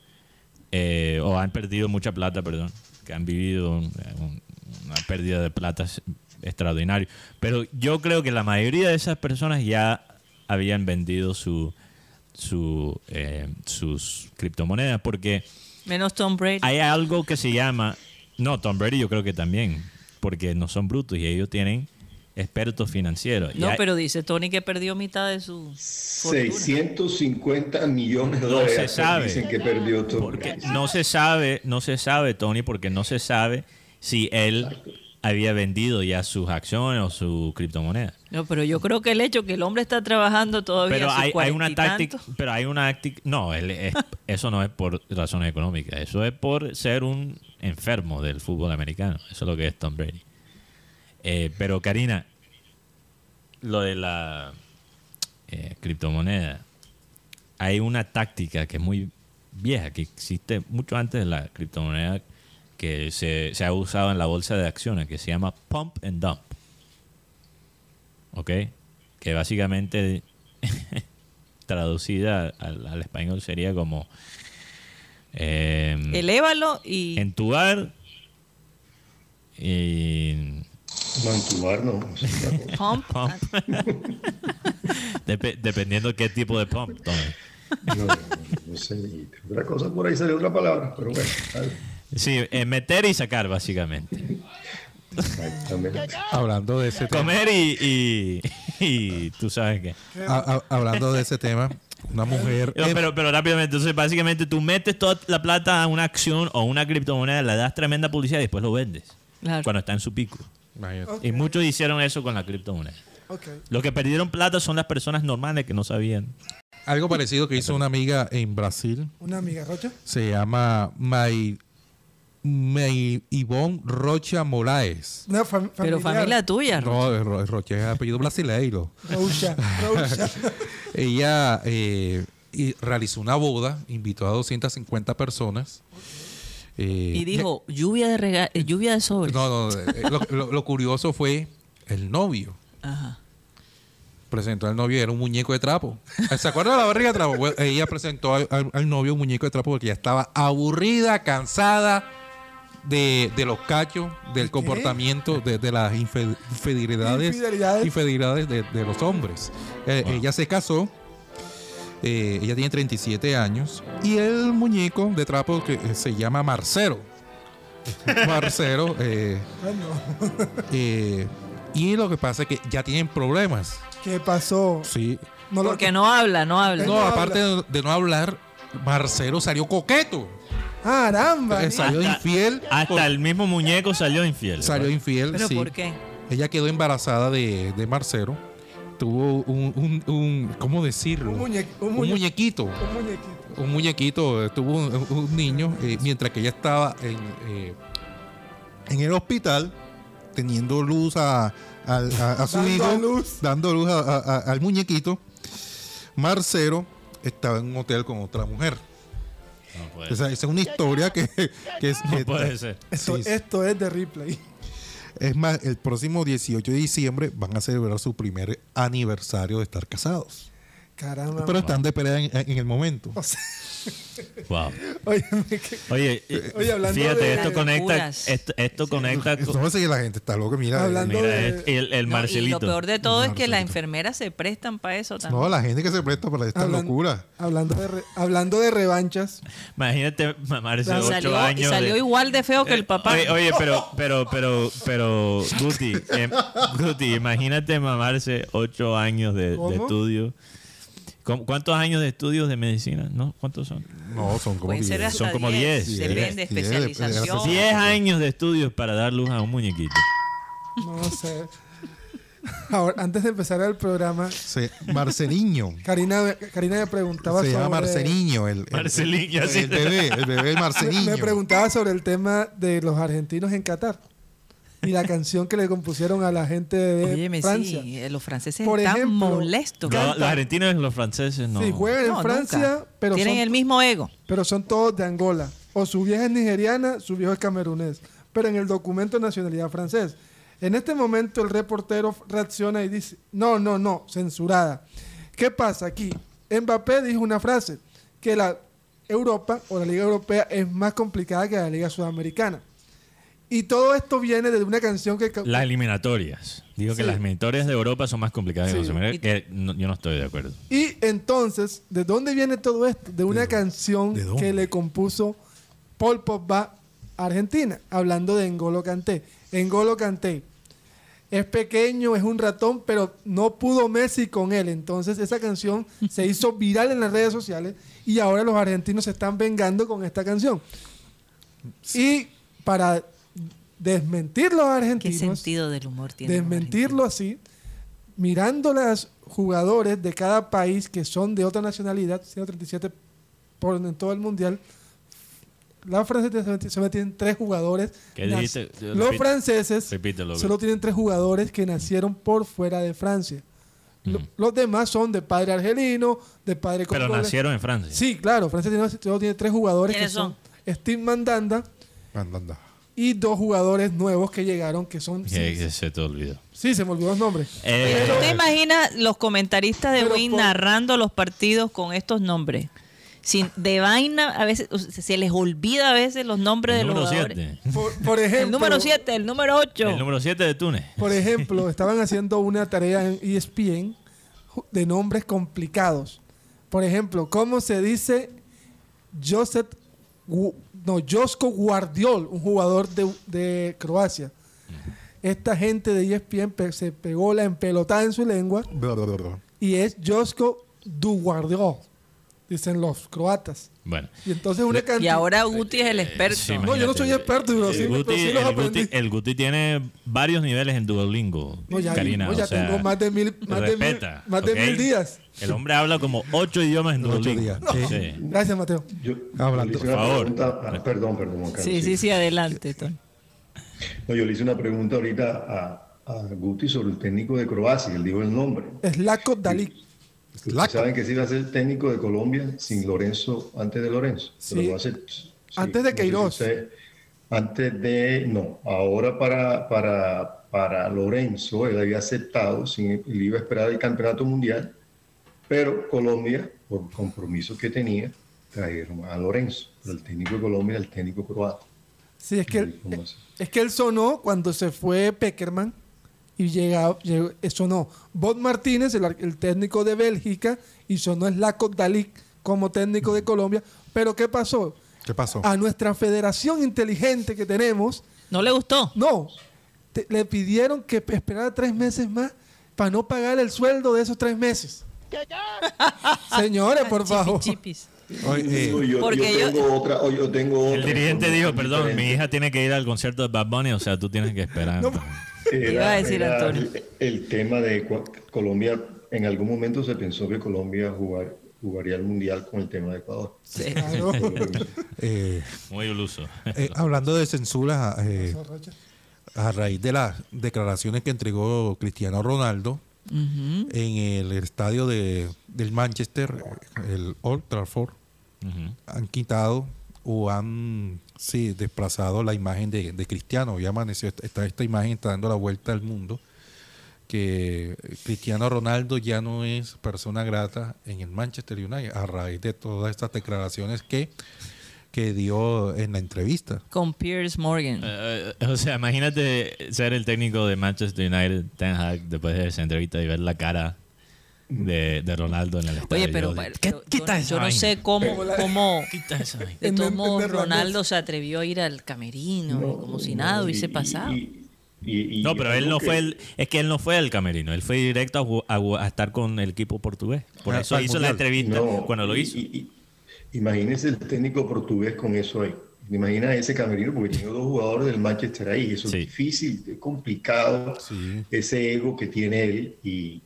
eh, o han perdido mucha plata, perdón, que han vivido un- un- una pérdida de plata extraordinaria. Pero yo creo que la mayoría de esas personas ya habían vendido su, su, eh, sus criptomonedas porque Menos Tom Brady. hay algo que se llama. No, Tom Brady yo creo que también. Porque no son brutos y ellos tienen expertos financieros. No, hay- pero dice Tony que perdió mitad de su fortuna. 650 millones de No dólares se sabe. dicen que perdió todo. porque no se sabe, no se sabe, Tony, porque no se sabe si él había vendido ya sus acciones o su criptomoneda. No, pero yo creo que el hecho que el hombre está trabajando todavía Pero sus hay, hay una táctica, pero hay una táctica, no, él es- eso no es por razones económicas, eso es por ser un enfermo del fútbol americano, eso es lo que es Tom Brady. Eh, pero Karina, lo de la eh, criptomoneda, hay una táctica que es muy vieja, que existe mucho antes de la criptomoneda, que se, se ha usado en la bolsa de acciones, que se llama pump and dump. ¿Ok? Que básicamente, traducida al, al español, sería como eh, Elévalo y entubar y No, entubar no. pump. pump. Dep- dependiendo qué tipo de pump tome. No, no, no sé. y Otra cosa por ahí salió otra palabra, pero bueno. vale. Sí, eh, meter y sacar, básicamente. Hablando de ese tema, Comer y, y, y tú sabes qué. hablando de ese tema, una mujer No, pero, pero rápidamente, entonces básicamente tú metes toda la plata a una acción o una criptomoneda, le das tremenda publicidad y después lo vendes. Claro. Cuando está en su pico. Imagínate. Y muchos hicieron eso con la criptomoneda. Ok. Los que perdieron plata son las personas normales que no sabían. Algo parecido que hizo una amiga en Brasil, Una amiga, Rocha. se llama May, May Ivonne Rocha Moraes. Fam- Pero familia tuya, Ro- No, Ro- Rocha es apellido brasileiro. Rocha. Rocha. Ella eh, y realizó una boda, invitó a 250 personas. eh, y dijo, lluvia de rega eh, lluvia de sobres. No, no, eh, lo, lo- lo curioso fue el novio. Ajá. Presentó al novio, era un muñeco de trapo. ¿Se acuerdan de la barriga de trapo? Bueno, ella presentó al, al- al novio un muñeco de trapo porque ya estaba aburrida, cansada de, de los cachos, del qué? comportamiento, de, de las infidelidades, Infidelidades. infidelidades de, de los hombres. Eh, Ella se casó, eh, ella tiene 37 años, y el muñeco de trapo que eh, se llama. Marcero, eh, Bueno, eh, y lo que pasa es que ya tienen problemas. ¿Qué pasó? Sí. No lo- Porque no habla, no habla. No aparte de, de no hablar, Marcelo salió coqueto. ¡Caramba! Eh, salió Hasta- infiel. Hasta por- el mismo muñeco salió infiel. salió infiel, ¿Pero sí. por qué? Ella quedó embarazada de, de Marcelo. Tuvo un, un, un- ¿cómo decirlo? Un, muñe- un Un muñe- muñequito. un muñequito. Un muñequito. Tuvo un, un niño eh, mientras que ella estaba en, eh, en el hospital teniendo luz a, a- a su Dando hijo. luz. Dando luz a- a- a- al muñequito. Marcelo estaba en un hotel con otra mujer. No puede, Esa, esa es una historia que, que es, no que- puede ser. Esto, Sí, sí. esto es de replay. es más, el próximo 18 de diciembre van a celebrar su primer aniversario de estar casados. Caramba. Pero están de pelea en, en el momento. O sea, Wow. oye, que- eh, Oye, hablando fíjate, de esto conecta, esto, esto conecta con- No sé si la gente está loca, mira. Hablando- mira, de- el, el No, y Marcelito. lo peor de todo es que las enfermeras se prestan para eso también. No, la gente que se presta para esta hablan- locura. Hablando de, re- hablando de revanchas, Imagínate mamarse Salió- ocho salió, y años. salió de- igual de feo que el papá. Oye, oye, pero, pero, pero, pero, Guti, eh, Guti, imagínate mamarse ocho años de, de estudio. ¿Cu- ¿Cuántos años de estudios de medicina? ¿No? ¿Cuántos son? No, son como Pueden ser 10. hasta Son como 10, 10, Depende, 10, 10, especialización. Sí. Diez años de estudios para dar luz a un muñequito. no sé. Ahora, antes de empezar el programa, Se- Marceliño. Karina, Karina me preguntaba se llama sobre... Marceliño. El, el- Marceliño, el, así. el bebé, el bebé Me, Marceliño. me preguntaba sobre el tema de los argentinos en Qatar y la canción que le compusieron a la gente de Óyeme, Francia. sí, eh, los franceses Por están ejemplo, molestos. No, los argentinos y los franceses no. Sí, juegan No, en Francia, nunca. pero Tienen son, el mismo ego. pero son todos de Angola. O su vieja es nigeriana, su viejo es camerunés. Pero en el documento de nacionalidad francés. En este momento el reportero reacciona y dice, no, no, no, censurada. ¿Qué pasa aquí? Mbappé dijo una frase, que la Europa o la Liga Europea es más complicada que la Liga Sudamericana. Y todo esto viene de una canción que... Las eliminatorias. Digo que las eliminatorias de Europa son más complicadas que Sí. las americanas, que no- yo no estoy de acuerdo. Y entonces, ¿de dónde viene todo esto? De una canción que le compuso Paul Pogba a Argentina, hablando de Engolo Kanté. Engolo Kanté es pequeño, es un ratón, pero no pudo Messi con él. Entonces esa canción se hizo viral en las redes sociales y ahora los argentinos se están vengando con esta canción. Y para desmentir los ¿Qué argentinos, sentido del humor tiene? desmentirlo así, mirando los jugadores de cada país que son de otra nacionalidad, 137 por en todo el mundial, la Francia solamente- solamente tienen tres jugadores. ¿Qué dijiste? Los Repite- franceses repítelo, solo tienen tres jugadores que nacieron por fuera de Francia. Lo- Los demás son de padre argelino, de padre Pero nacieron en Francia. Sí, claro, Francia tiene, solo tiene tres jugadores que ¿Quiénes son Steve Mandanda Anda, anda. Y dos jugadores nuevos que llegaron que son... Sí, se te olvidó. sí, se me olvidó los nombres. Eh, ¿Tú te imaginas los comentaristas de Win por- narrando los partidos con estos nombres? Sin, de vaina, a veces o sea, se les olvida a veces los nombres el de los jugadores. 7. Por, por ejemplo, El número 7, el número 8. El número 7 de Túnez. Por ejemplo, estaban haciendo una tarea en ESPN de nombres complicados. Por ejemplo, ¿cómo se dice Josep, Gu- no, Josko Guardiol, un jugador de, de Croacia? Esta gente de ESPN pe- se pegó la empelotada en su lengua y es Josko du Guardiol, dicen los croatas. Bueno. Y entonces una Y cantidad... ahora Guti es el experto. Sí, No, yo no soy experto, pero sí, el, pero Guti, sí los el, aprendí. Guti, el Guti tiene varios niveles en Duolingo. No, ya, Karina, no, ya o sea, tengo más de mil, más de mil, respeta, más de ¿ok? mil días. El hombre habla como ocho idiomas en Ocho Duolingo. días, Sí. sí. Gracias, Mateo. Yo, Hablando, hice una por favor. pregunta- ah, perdón, perdón, Juan Carlos, Sí, sí, sí, adelante, Tony. No, yo le hice una pregunta ahorita a, a Guti sobre el técnico de Croacia, él dijo el nombre. Slako Dalik. Ustedes Laco. saben que sí iba a ser técnico de Colombia sin Lorenzo, antes de Lorenzo. Sí. va ser- sí, Antes de no sé si Queiroz. usted- antes de, no, ahora para, para, para Lorenzo, él había aceptado, sin, él iba a esperar el campeonato mundial, pero Colombia, por compromiso que tenía, trajeron a Lorenzo. El técnico de Colombia el técnico croata. Sí, es que, él, es que él sonó cuando se fue Peckerman y llega, llegó- eh, sonó Bob Martínez, el, técnico de Bélgica, y sonó Slako Dalik como técnico de Colombia. Pero ¿qué pasó? ¿Qué pasó? A nuestra federación inteligente que tenemos, ¿No le gustó? no, te- le pidieron que esperara tres meses más para no pagar el sueldo de esos tres meses. Señores, por favor. Chipis. Oye, eh, No, yo, Porque yo yo- tengo otra, o yo tengo El otra dirigente dijo, perdón, mi hija tiene que ir al concierto de Bad Bunny, o sea, tú tienes que esperar. No. Era- Iba a decir era Antonio. El, el tema de Colombia, en algún momento se pensó que Colombia jugar, jugaría el Mundial con el tema de Ecuador. Sí. Claro. eh, Muy iluso. eh, hablando de censura, eh, a raíz de las declaraciones que entregó Cristiano Ronaldo en el estadio de, del Manchester, el Old Trafford, han quitado o han sí, desplazado la imagen de, de Cristiano. Ya amaneció, esta, esta imagen está dando la vuelta al mundo, que Cristiano Ronaldo ya no es persona grata en el Manchester United a raíz de todas estas declaraciones que, que dio en la entrevista. Con Piers Morgan. Eh, o sea, imagínate ser el técnico de Manchester United, Ten Hag, después de esa entrevista y ver la cara de, de Ronaldo en el estadio. Oye, pero, pero ¿Qué- yo, quita yo esa no sé cómo, cómo Quita esa vaina. de En- todos en modos. Ronaldo se atrevió a ir al camerino, y como si nada hubiese Y- pasado. y- y- y No, pero él no que- fue el, es que él no fue al camerino, él fue directo a, a a estar con el equipo portugués. Por Ah, eso hizo la Mundial. entrevista No, cuando lo hizo. y- y- imagínese el técnico portugués con eso ahí. Imagina ese camerino porque tiene dos jugadores del Manchester ahí. Eso Sí. es difícil, es complicado. Sí. Ese ego que tiene él y,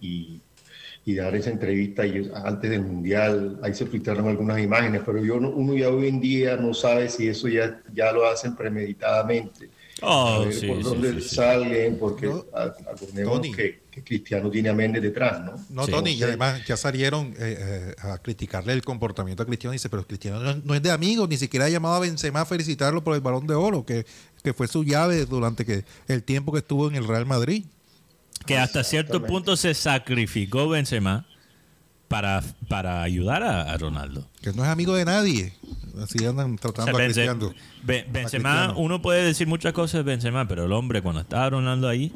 y- dar esa entrevista y antes del mundial. Ahí se filtraron algunas imágenes, pero yo no- uno ya hoy en día no sabe si eso ya, ya lo hacen premeditadamente. Oh, a ver sí, por sí, dónde sí, sí. salen, porque No, que, que Cristiano tiene a Méndez detrás, ¿no? No, Sí. Tony, y además ya salieron eh, eh, a criticarle el comportamiento a Cristiano. Dice, pero Cristiano no, no es de amigos, ni siquiera ha llamado a Benzema a felicitarlo por el balón de oro, que, que fue su llave durante que, el tiempo que estuvo en el Real Madrid. Que hasta cierto punto se sacrificó Benzema para, para ayudar a, a Ronaldo. Que no es amigo de nadie. Así andan O sea, tratando a Benze- Cristiano. Be- A Benzema, Cristiano. uno puede decir muchas cosas de Benzema, pero el hombre cuando estaba Ronaldo ahí,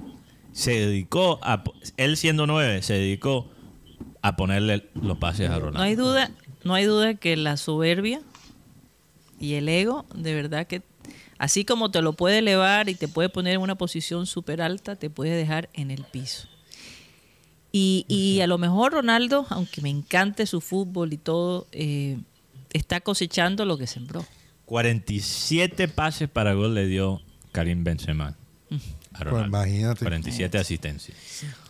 se dedicó a, él siendo nueve, se dedicó a ponerle los pases a Ronaldo. No hay duda, no hay duda que la soberbia y el ego, de verdad que Así como te lo puede elevar y te puede poner en una posición súper alta, te puede dejar en el piso. Y, y a lo mejor Ronaldo, aunque me encante su fútbol y todo, eh, está cosechando lo que sembró. 47 pases para gol le dio Karim Benzema. a Pues Ronaldo. imagínate. 47 asistencias.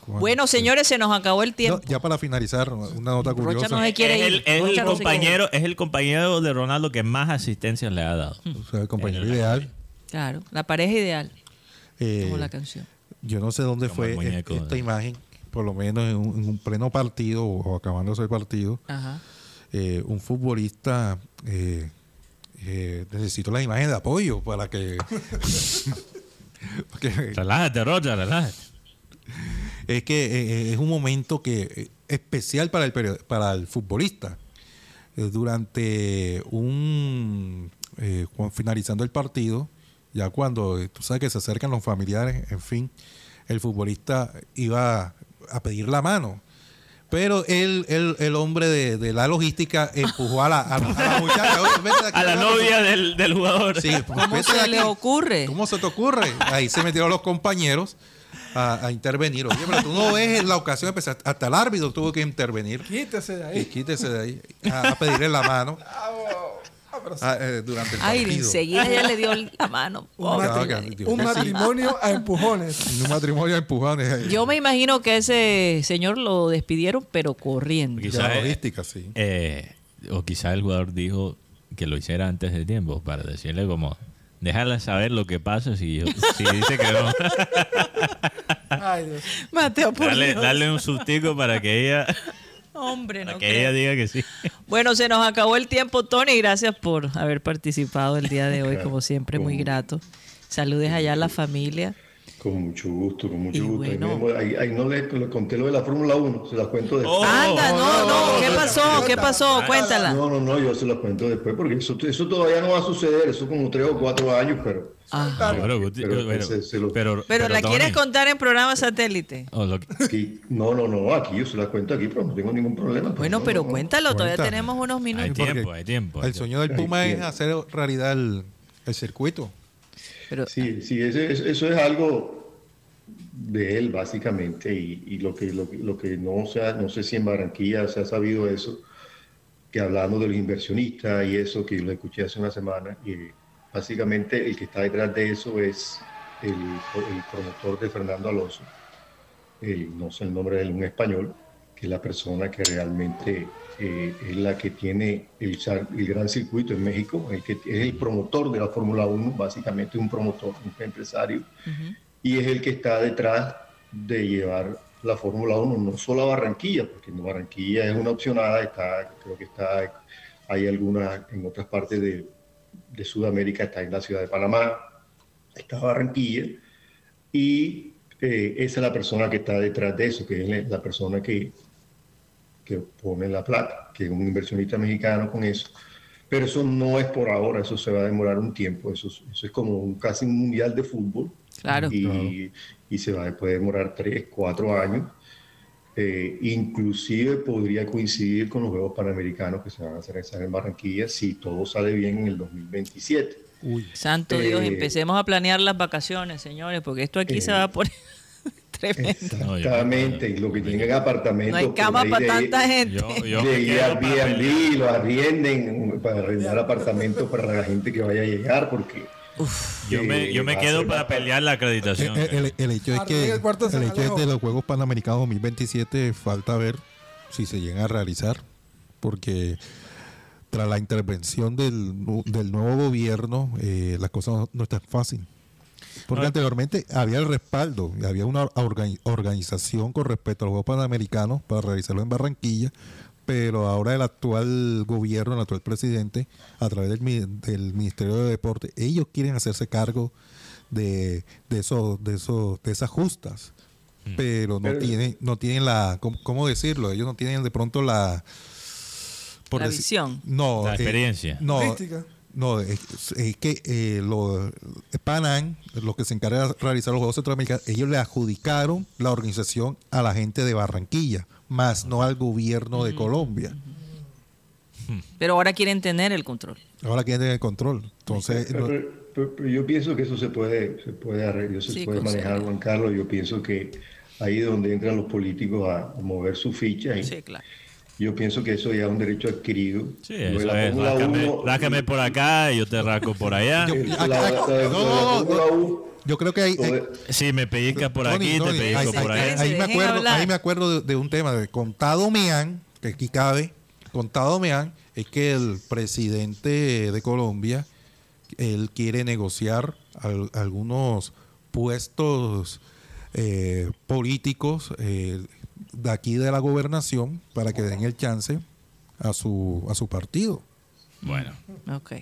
Bueno, señores, se nos acabó el No, tiempo. ya para finalizar, una nota Rocha curiosa. no se quiere es ir. el, es el no compañero, es el compañero de Ronaldo que más asistencias le ha dado. O sea, el compañero el- ideal. Claro, la pareja ideal, Eh, como la canción. Yo no sé dónde Como fue muñeco e- esta imagen, por lo menos en un, en un pleno partido o acabándose el partido, Ajá. eh, un futbolista eh, eh, necesito la imagen de apoyo para que... porque Relájate, Rocha, relájate. Es que eh, es un momento que eh, especial para el para el futbolista. Eh, durante un eh, finalizando el partido, ya cuando eh, tú sabes que se acercan los familiares, en fin, el futbolista iba a pedir la mano. Pero él, él- el hombre de, de la logística empujó a la, a la- a la muchacha. "Oye, vete de aquí, A la vamos". novia del, del jugador. Sí, pues, ¿Cómo se le ocurre? ¿Cómo se te ocurre? Ahí se metieron los compañeros a, a intervenir. Oye, pero tú no ves en la ocasión, hasta el árbitro tuvo que intervenir. Quítese de Y ahí. quítese de ahí a, a pedirle la mano Ah, a- eh, durante el Ay, partido. enseguida ya le dio la mano. Un, Pobre. matri- matri- Dios un mío, sí. matrimonio a empujones. Un matrimonio de empujones. Yo me imagino que ese señor lo despidieron, pero corriendo. Quizá, la eh, logística, sí. eh, o quizá el jugador dijo que lo hiciera antes de tiempo para decirle como, déjala saber lo que pasa si, si dice que no. Ay, Dios. Mateo, por Dale, Dios. dale un sustico para que ella, Hombre, no para que creo. ella diga que sí. Bueno, se nos acabó el tiempo, Tony. Gracias por haber participado el día de hoy, como siempre, muy grato. Saludes allá a la familia. Con mucho gusto, con mucho Y gusto. Ahí bueno. mismo- Ahí, ahí no le, le conté lo de la Fórmula 1, se las cuento después. Oh, Anda, no, no, ¿qué pasó? ¿Qué pasó? Cuéntala. No, no, no, yo se las cuento después porque eso, eso todavía no va a suceder, eso como tres o cuatro años, pero... Ah, Pero, Guti, Pero pero- se- se lo- pero- Pero la Tony, quieres contar en programa satélite. o lo que- Aquí, no, no, no, aquí yo se las cuento aquí, pero no tengo ningún problema. Bueno, no, pero no, cuéntalo, todavía tenemos unos hay minutos. porque tiempo, hay tiempo. hay El sueño del Puma es hacer realidad el, el circuito. Sí, sí, eso, es- algo de él básicamente y, lo que lo, lo que no se ha- no sé si en Barranquilla se ha sabido eso que hablando de los inversionistas y eso que lo escuché hace una semana y básicamente el que está detrás de eso es el, el promotor de Fernando Alonso el- no sé el nombre de él, un español que es la persona que realmente eh, es la que tiene el, el gran circuito en México, el que es el promotor de la Fórmula 1, básicamente un promotor, un empresario, y es el que está detrás de llevar la Fórmula 1 no solo a Barranquilla, porque Barranquilla es una opcionada, está, creo que está, hay algunas en otras partes de, de Sudamérica, está en la ciudad de Panamá, está Barranquilla, y eh, esa es la persona que está detrás de eso, que es la persona que, que pone la plata, que es un inversionista mexicano con eso. Pero eso no es por ahora, eso se va a demorar un tiempo, eso, es- eso es como un, casi un mundial de fútbol. Claro. Y, y se va a puede demorar tres, cuatro años. Eh, inclusive podría coincidir con los Juegos Panamericanos que se van a hacer en Barranquilla si todo sale bien en el 2027. Uy, Santo Dios, Eh, empecemos a planear las vacaciones, señores, porque esto aquí eh, se va a poner tremendo. Exactamente, y lo que tienen apartamentos. No hay cama para de- tanta gente. Yo, yo de ir. Airbnb, lo arrienden para arrendar apartamentos para la gente que vaya a llegar, porque Yo me, yo eh, me a quedo para pelear la acreditación. el- el hecho es que, el hecho es de los Juegos Panamericanos 2027 falta ver si se llegan a realizar, porque tras la intervención del, del nuevo gobierno, eh, las cosas no, no están fácil. Porque No. anteriormente había el respaldo, y había una organi- organización con respecto a los Juegos Panamericanos para realizarlo en Barranquilla, pero ahora el actual gobierno, el actual presidente, a través del, del Ministerio de Deporte, ellos quieren hacerse cargo de, de, eso, de, eso, de esas justas, pero no Pero- tienen, no tienen la, ¿cómo, cómo decirlo? Ellos no tienen de pronto la... La decir- visión. No, La eh, experiencia. no, Logística. No, es, es que eh, lo, Panam, los que se encargan de realizar los Juegos Centroamericanos, ellos le adjudicaron la organización a la gente de Barranquilla, más no al gobierno de Colombia. Pero ahora quieren tener el control. Ahora quieren tener el control. Entonces, Pero, no- pero- pero yo pienso que eso se puede, se puede arreglar, se Sí, puede con manejar. Juan Carlos. Yo pienso que ahí es donde entran los políticos a, a mover sus fichas. Sí, claro. Yo pienso que eso ya es un derecho adquirido. Sí, eso la es. Ráscame, 1, ráscame por acá y yo te rasco por allá. Yo- la- la- no, no, no, Fórmula 1, Yo creo que hay, Si me pellizcas por Tony, aquí, Tony, te pellizco ahí- por ahí- allá. ahí me Dejen acuerdo, ahí me acuerdo de, de un tema de contado Meán, que aquí cabe, contado Meán, es que el presidente de Colombia, él quiere negociar al- algunos puestos eh, políticos eh, de aquí de la gobernación para que den el chance a su, a su partido. Bueno, Ok.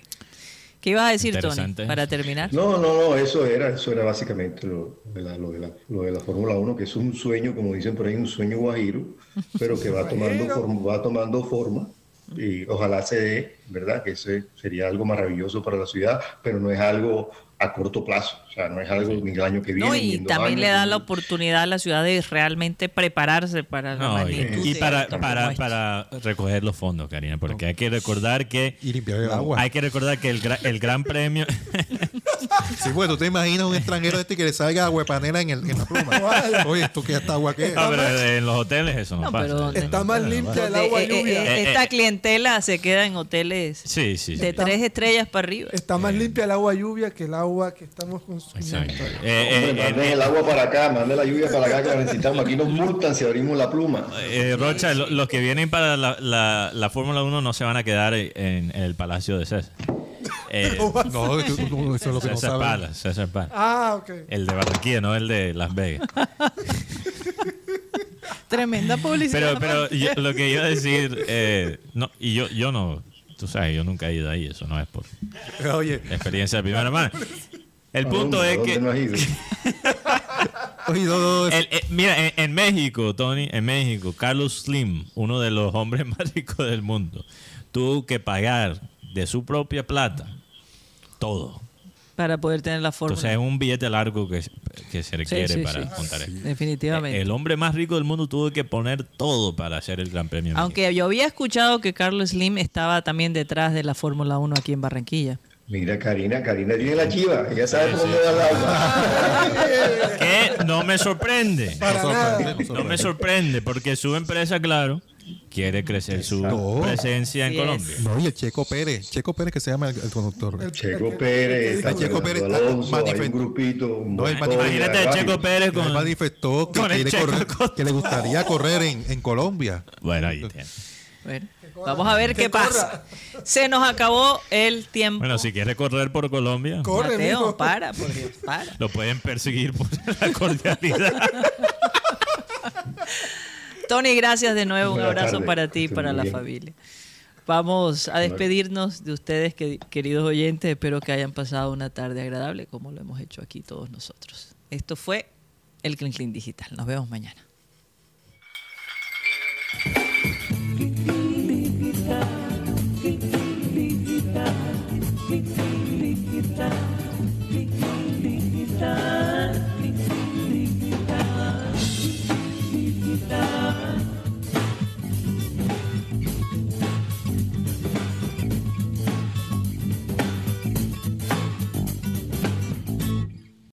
¿Qué ibas a decir, Tony, para terminar? No, no, no, eso era, eso era básicamente lo de la, lo de la, lo de la Fórmula 1, que es un sueño, como dicen por ahí, un sueño guajiro, pero que va tomando forma, va tomando forma y ojalá se dé, ¿verdad? Que ese sería algo maravilloso para la ciudad, pero no es algo a corto plazo, o sea, no es algo ni el año que viene. No, y también años, le da ni- la oportunidad a la ciudad de realmente prepararse para la no, magnitud y para, para, para recoger los fondos, Karina, porque hay que recordar que Y limpiar el agua. hay que recordar que el, gra- el gran premio Sí, bueno, ¿tú te imaginas un extranjero este que le salga agua de panela en, el, en la pluma? Oye, ¿esto qué esta agua es? No, pero en los hoteles eso no, No, pasa. Está más limpia el agua Eh, eh, lluvia. eh, Eh, esta clientela se queda en hoteles Sí, sí. sí. de tres estrellas para arriba. Está más limpia el agua lluvia que el agua que estamos consumiendo. Eh, Hombre, eh, manden eh, el agua para acá, manden la lluvia para acá que la necesitamos. Aquí nos multan si abrimos la pluma. eh, Rocha, lo- los que vienen para la, la, la Fórmula 1 no se van a quedar en, en el Palacio de César. Eh, No, eso, no, eso es lo que no César. Palace, César Palace. Ah, ok. El de Barranquilla, no el de Las Vegas. Tremenda publicidad. Pero, pero yo- lo que iba a decir, eh, no, y yo, yo no, tú sabes, yo nunca he ido ahí, eso no es por Oye, experiencia de primera mano. El ¿A punto dónde? es ¿A dónde que, no has ido? oye, no, no, el- mira, en, en México, Tony, en México, Carlos Slim, uno de los hombres más ricos del mundo, tuvo que pagar de su propia plata todo. Para poder tener la Entonces fórmula. es un billete largo que, que se requiere sí, para sí. montar esto. Definitivamente. El hombre más rico del mundo tuvo que poner todo para hacer el Gran Premio. México. Aunque yo había escuchado que Carlos Slim estaba también detrás de la Fórmula 1 aquí en Barranquilla. Mira, Karina, Karina tiene la chiva, ella sabe por dónde va el agua. Que no me sorprende. Para nada. No me sorprende porque su empresa, claro, quiere crecer su Exacto. presencia en. Colombia. no, y el Checo Pérez. Checo Pérez que se llama el, el conductor. El- Checo el- Pérez, el- está el Checo Pérez hay manifestó- un grupito, un No, el Imagínate a varios. Checo Pérez él con... manifestó que, con el quiere Checo correr- Costa. que le gustaría correr en, en Colombia. Bueno, ahí tiene. Bueno, vamos a ver qué pasa. Se nos acabó el tiempo. Bueno, si quiere correr por Colombia, Corre, Mateo, mijo. para, por Dios, para. lo pueden perseguir por la cordialidad. Tony, gracias de nuevo. Un abrazo para ti y para la bien. familia. Vamos a despedirnos de ustedes, que- queridos oyentes. Espero que hayan pasado una tarde agradable, como lo hemos hecho aquí todos nosotros. Esto fue el Clean Clean Digital. Nos vemos mañana. Digital,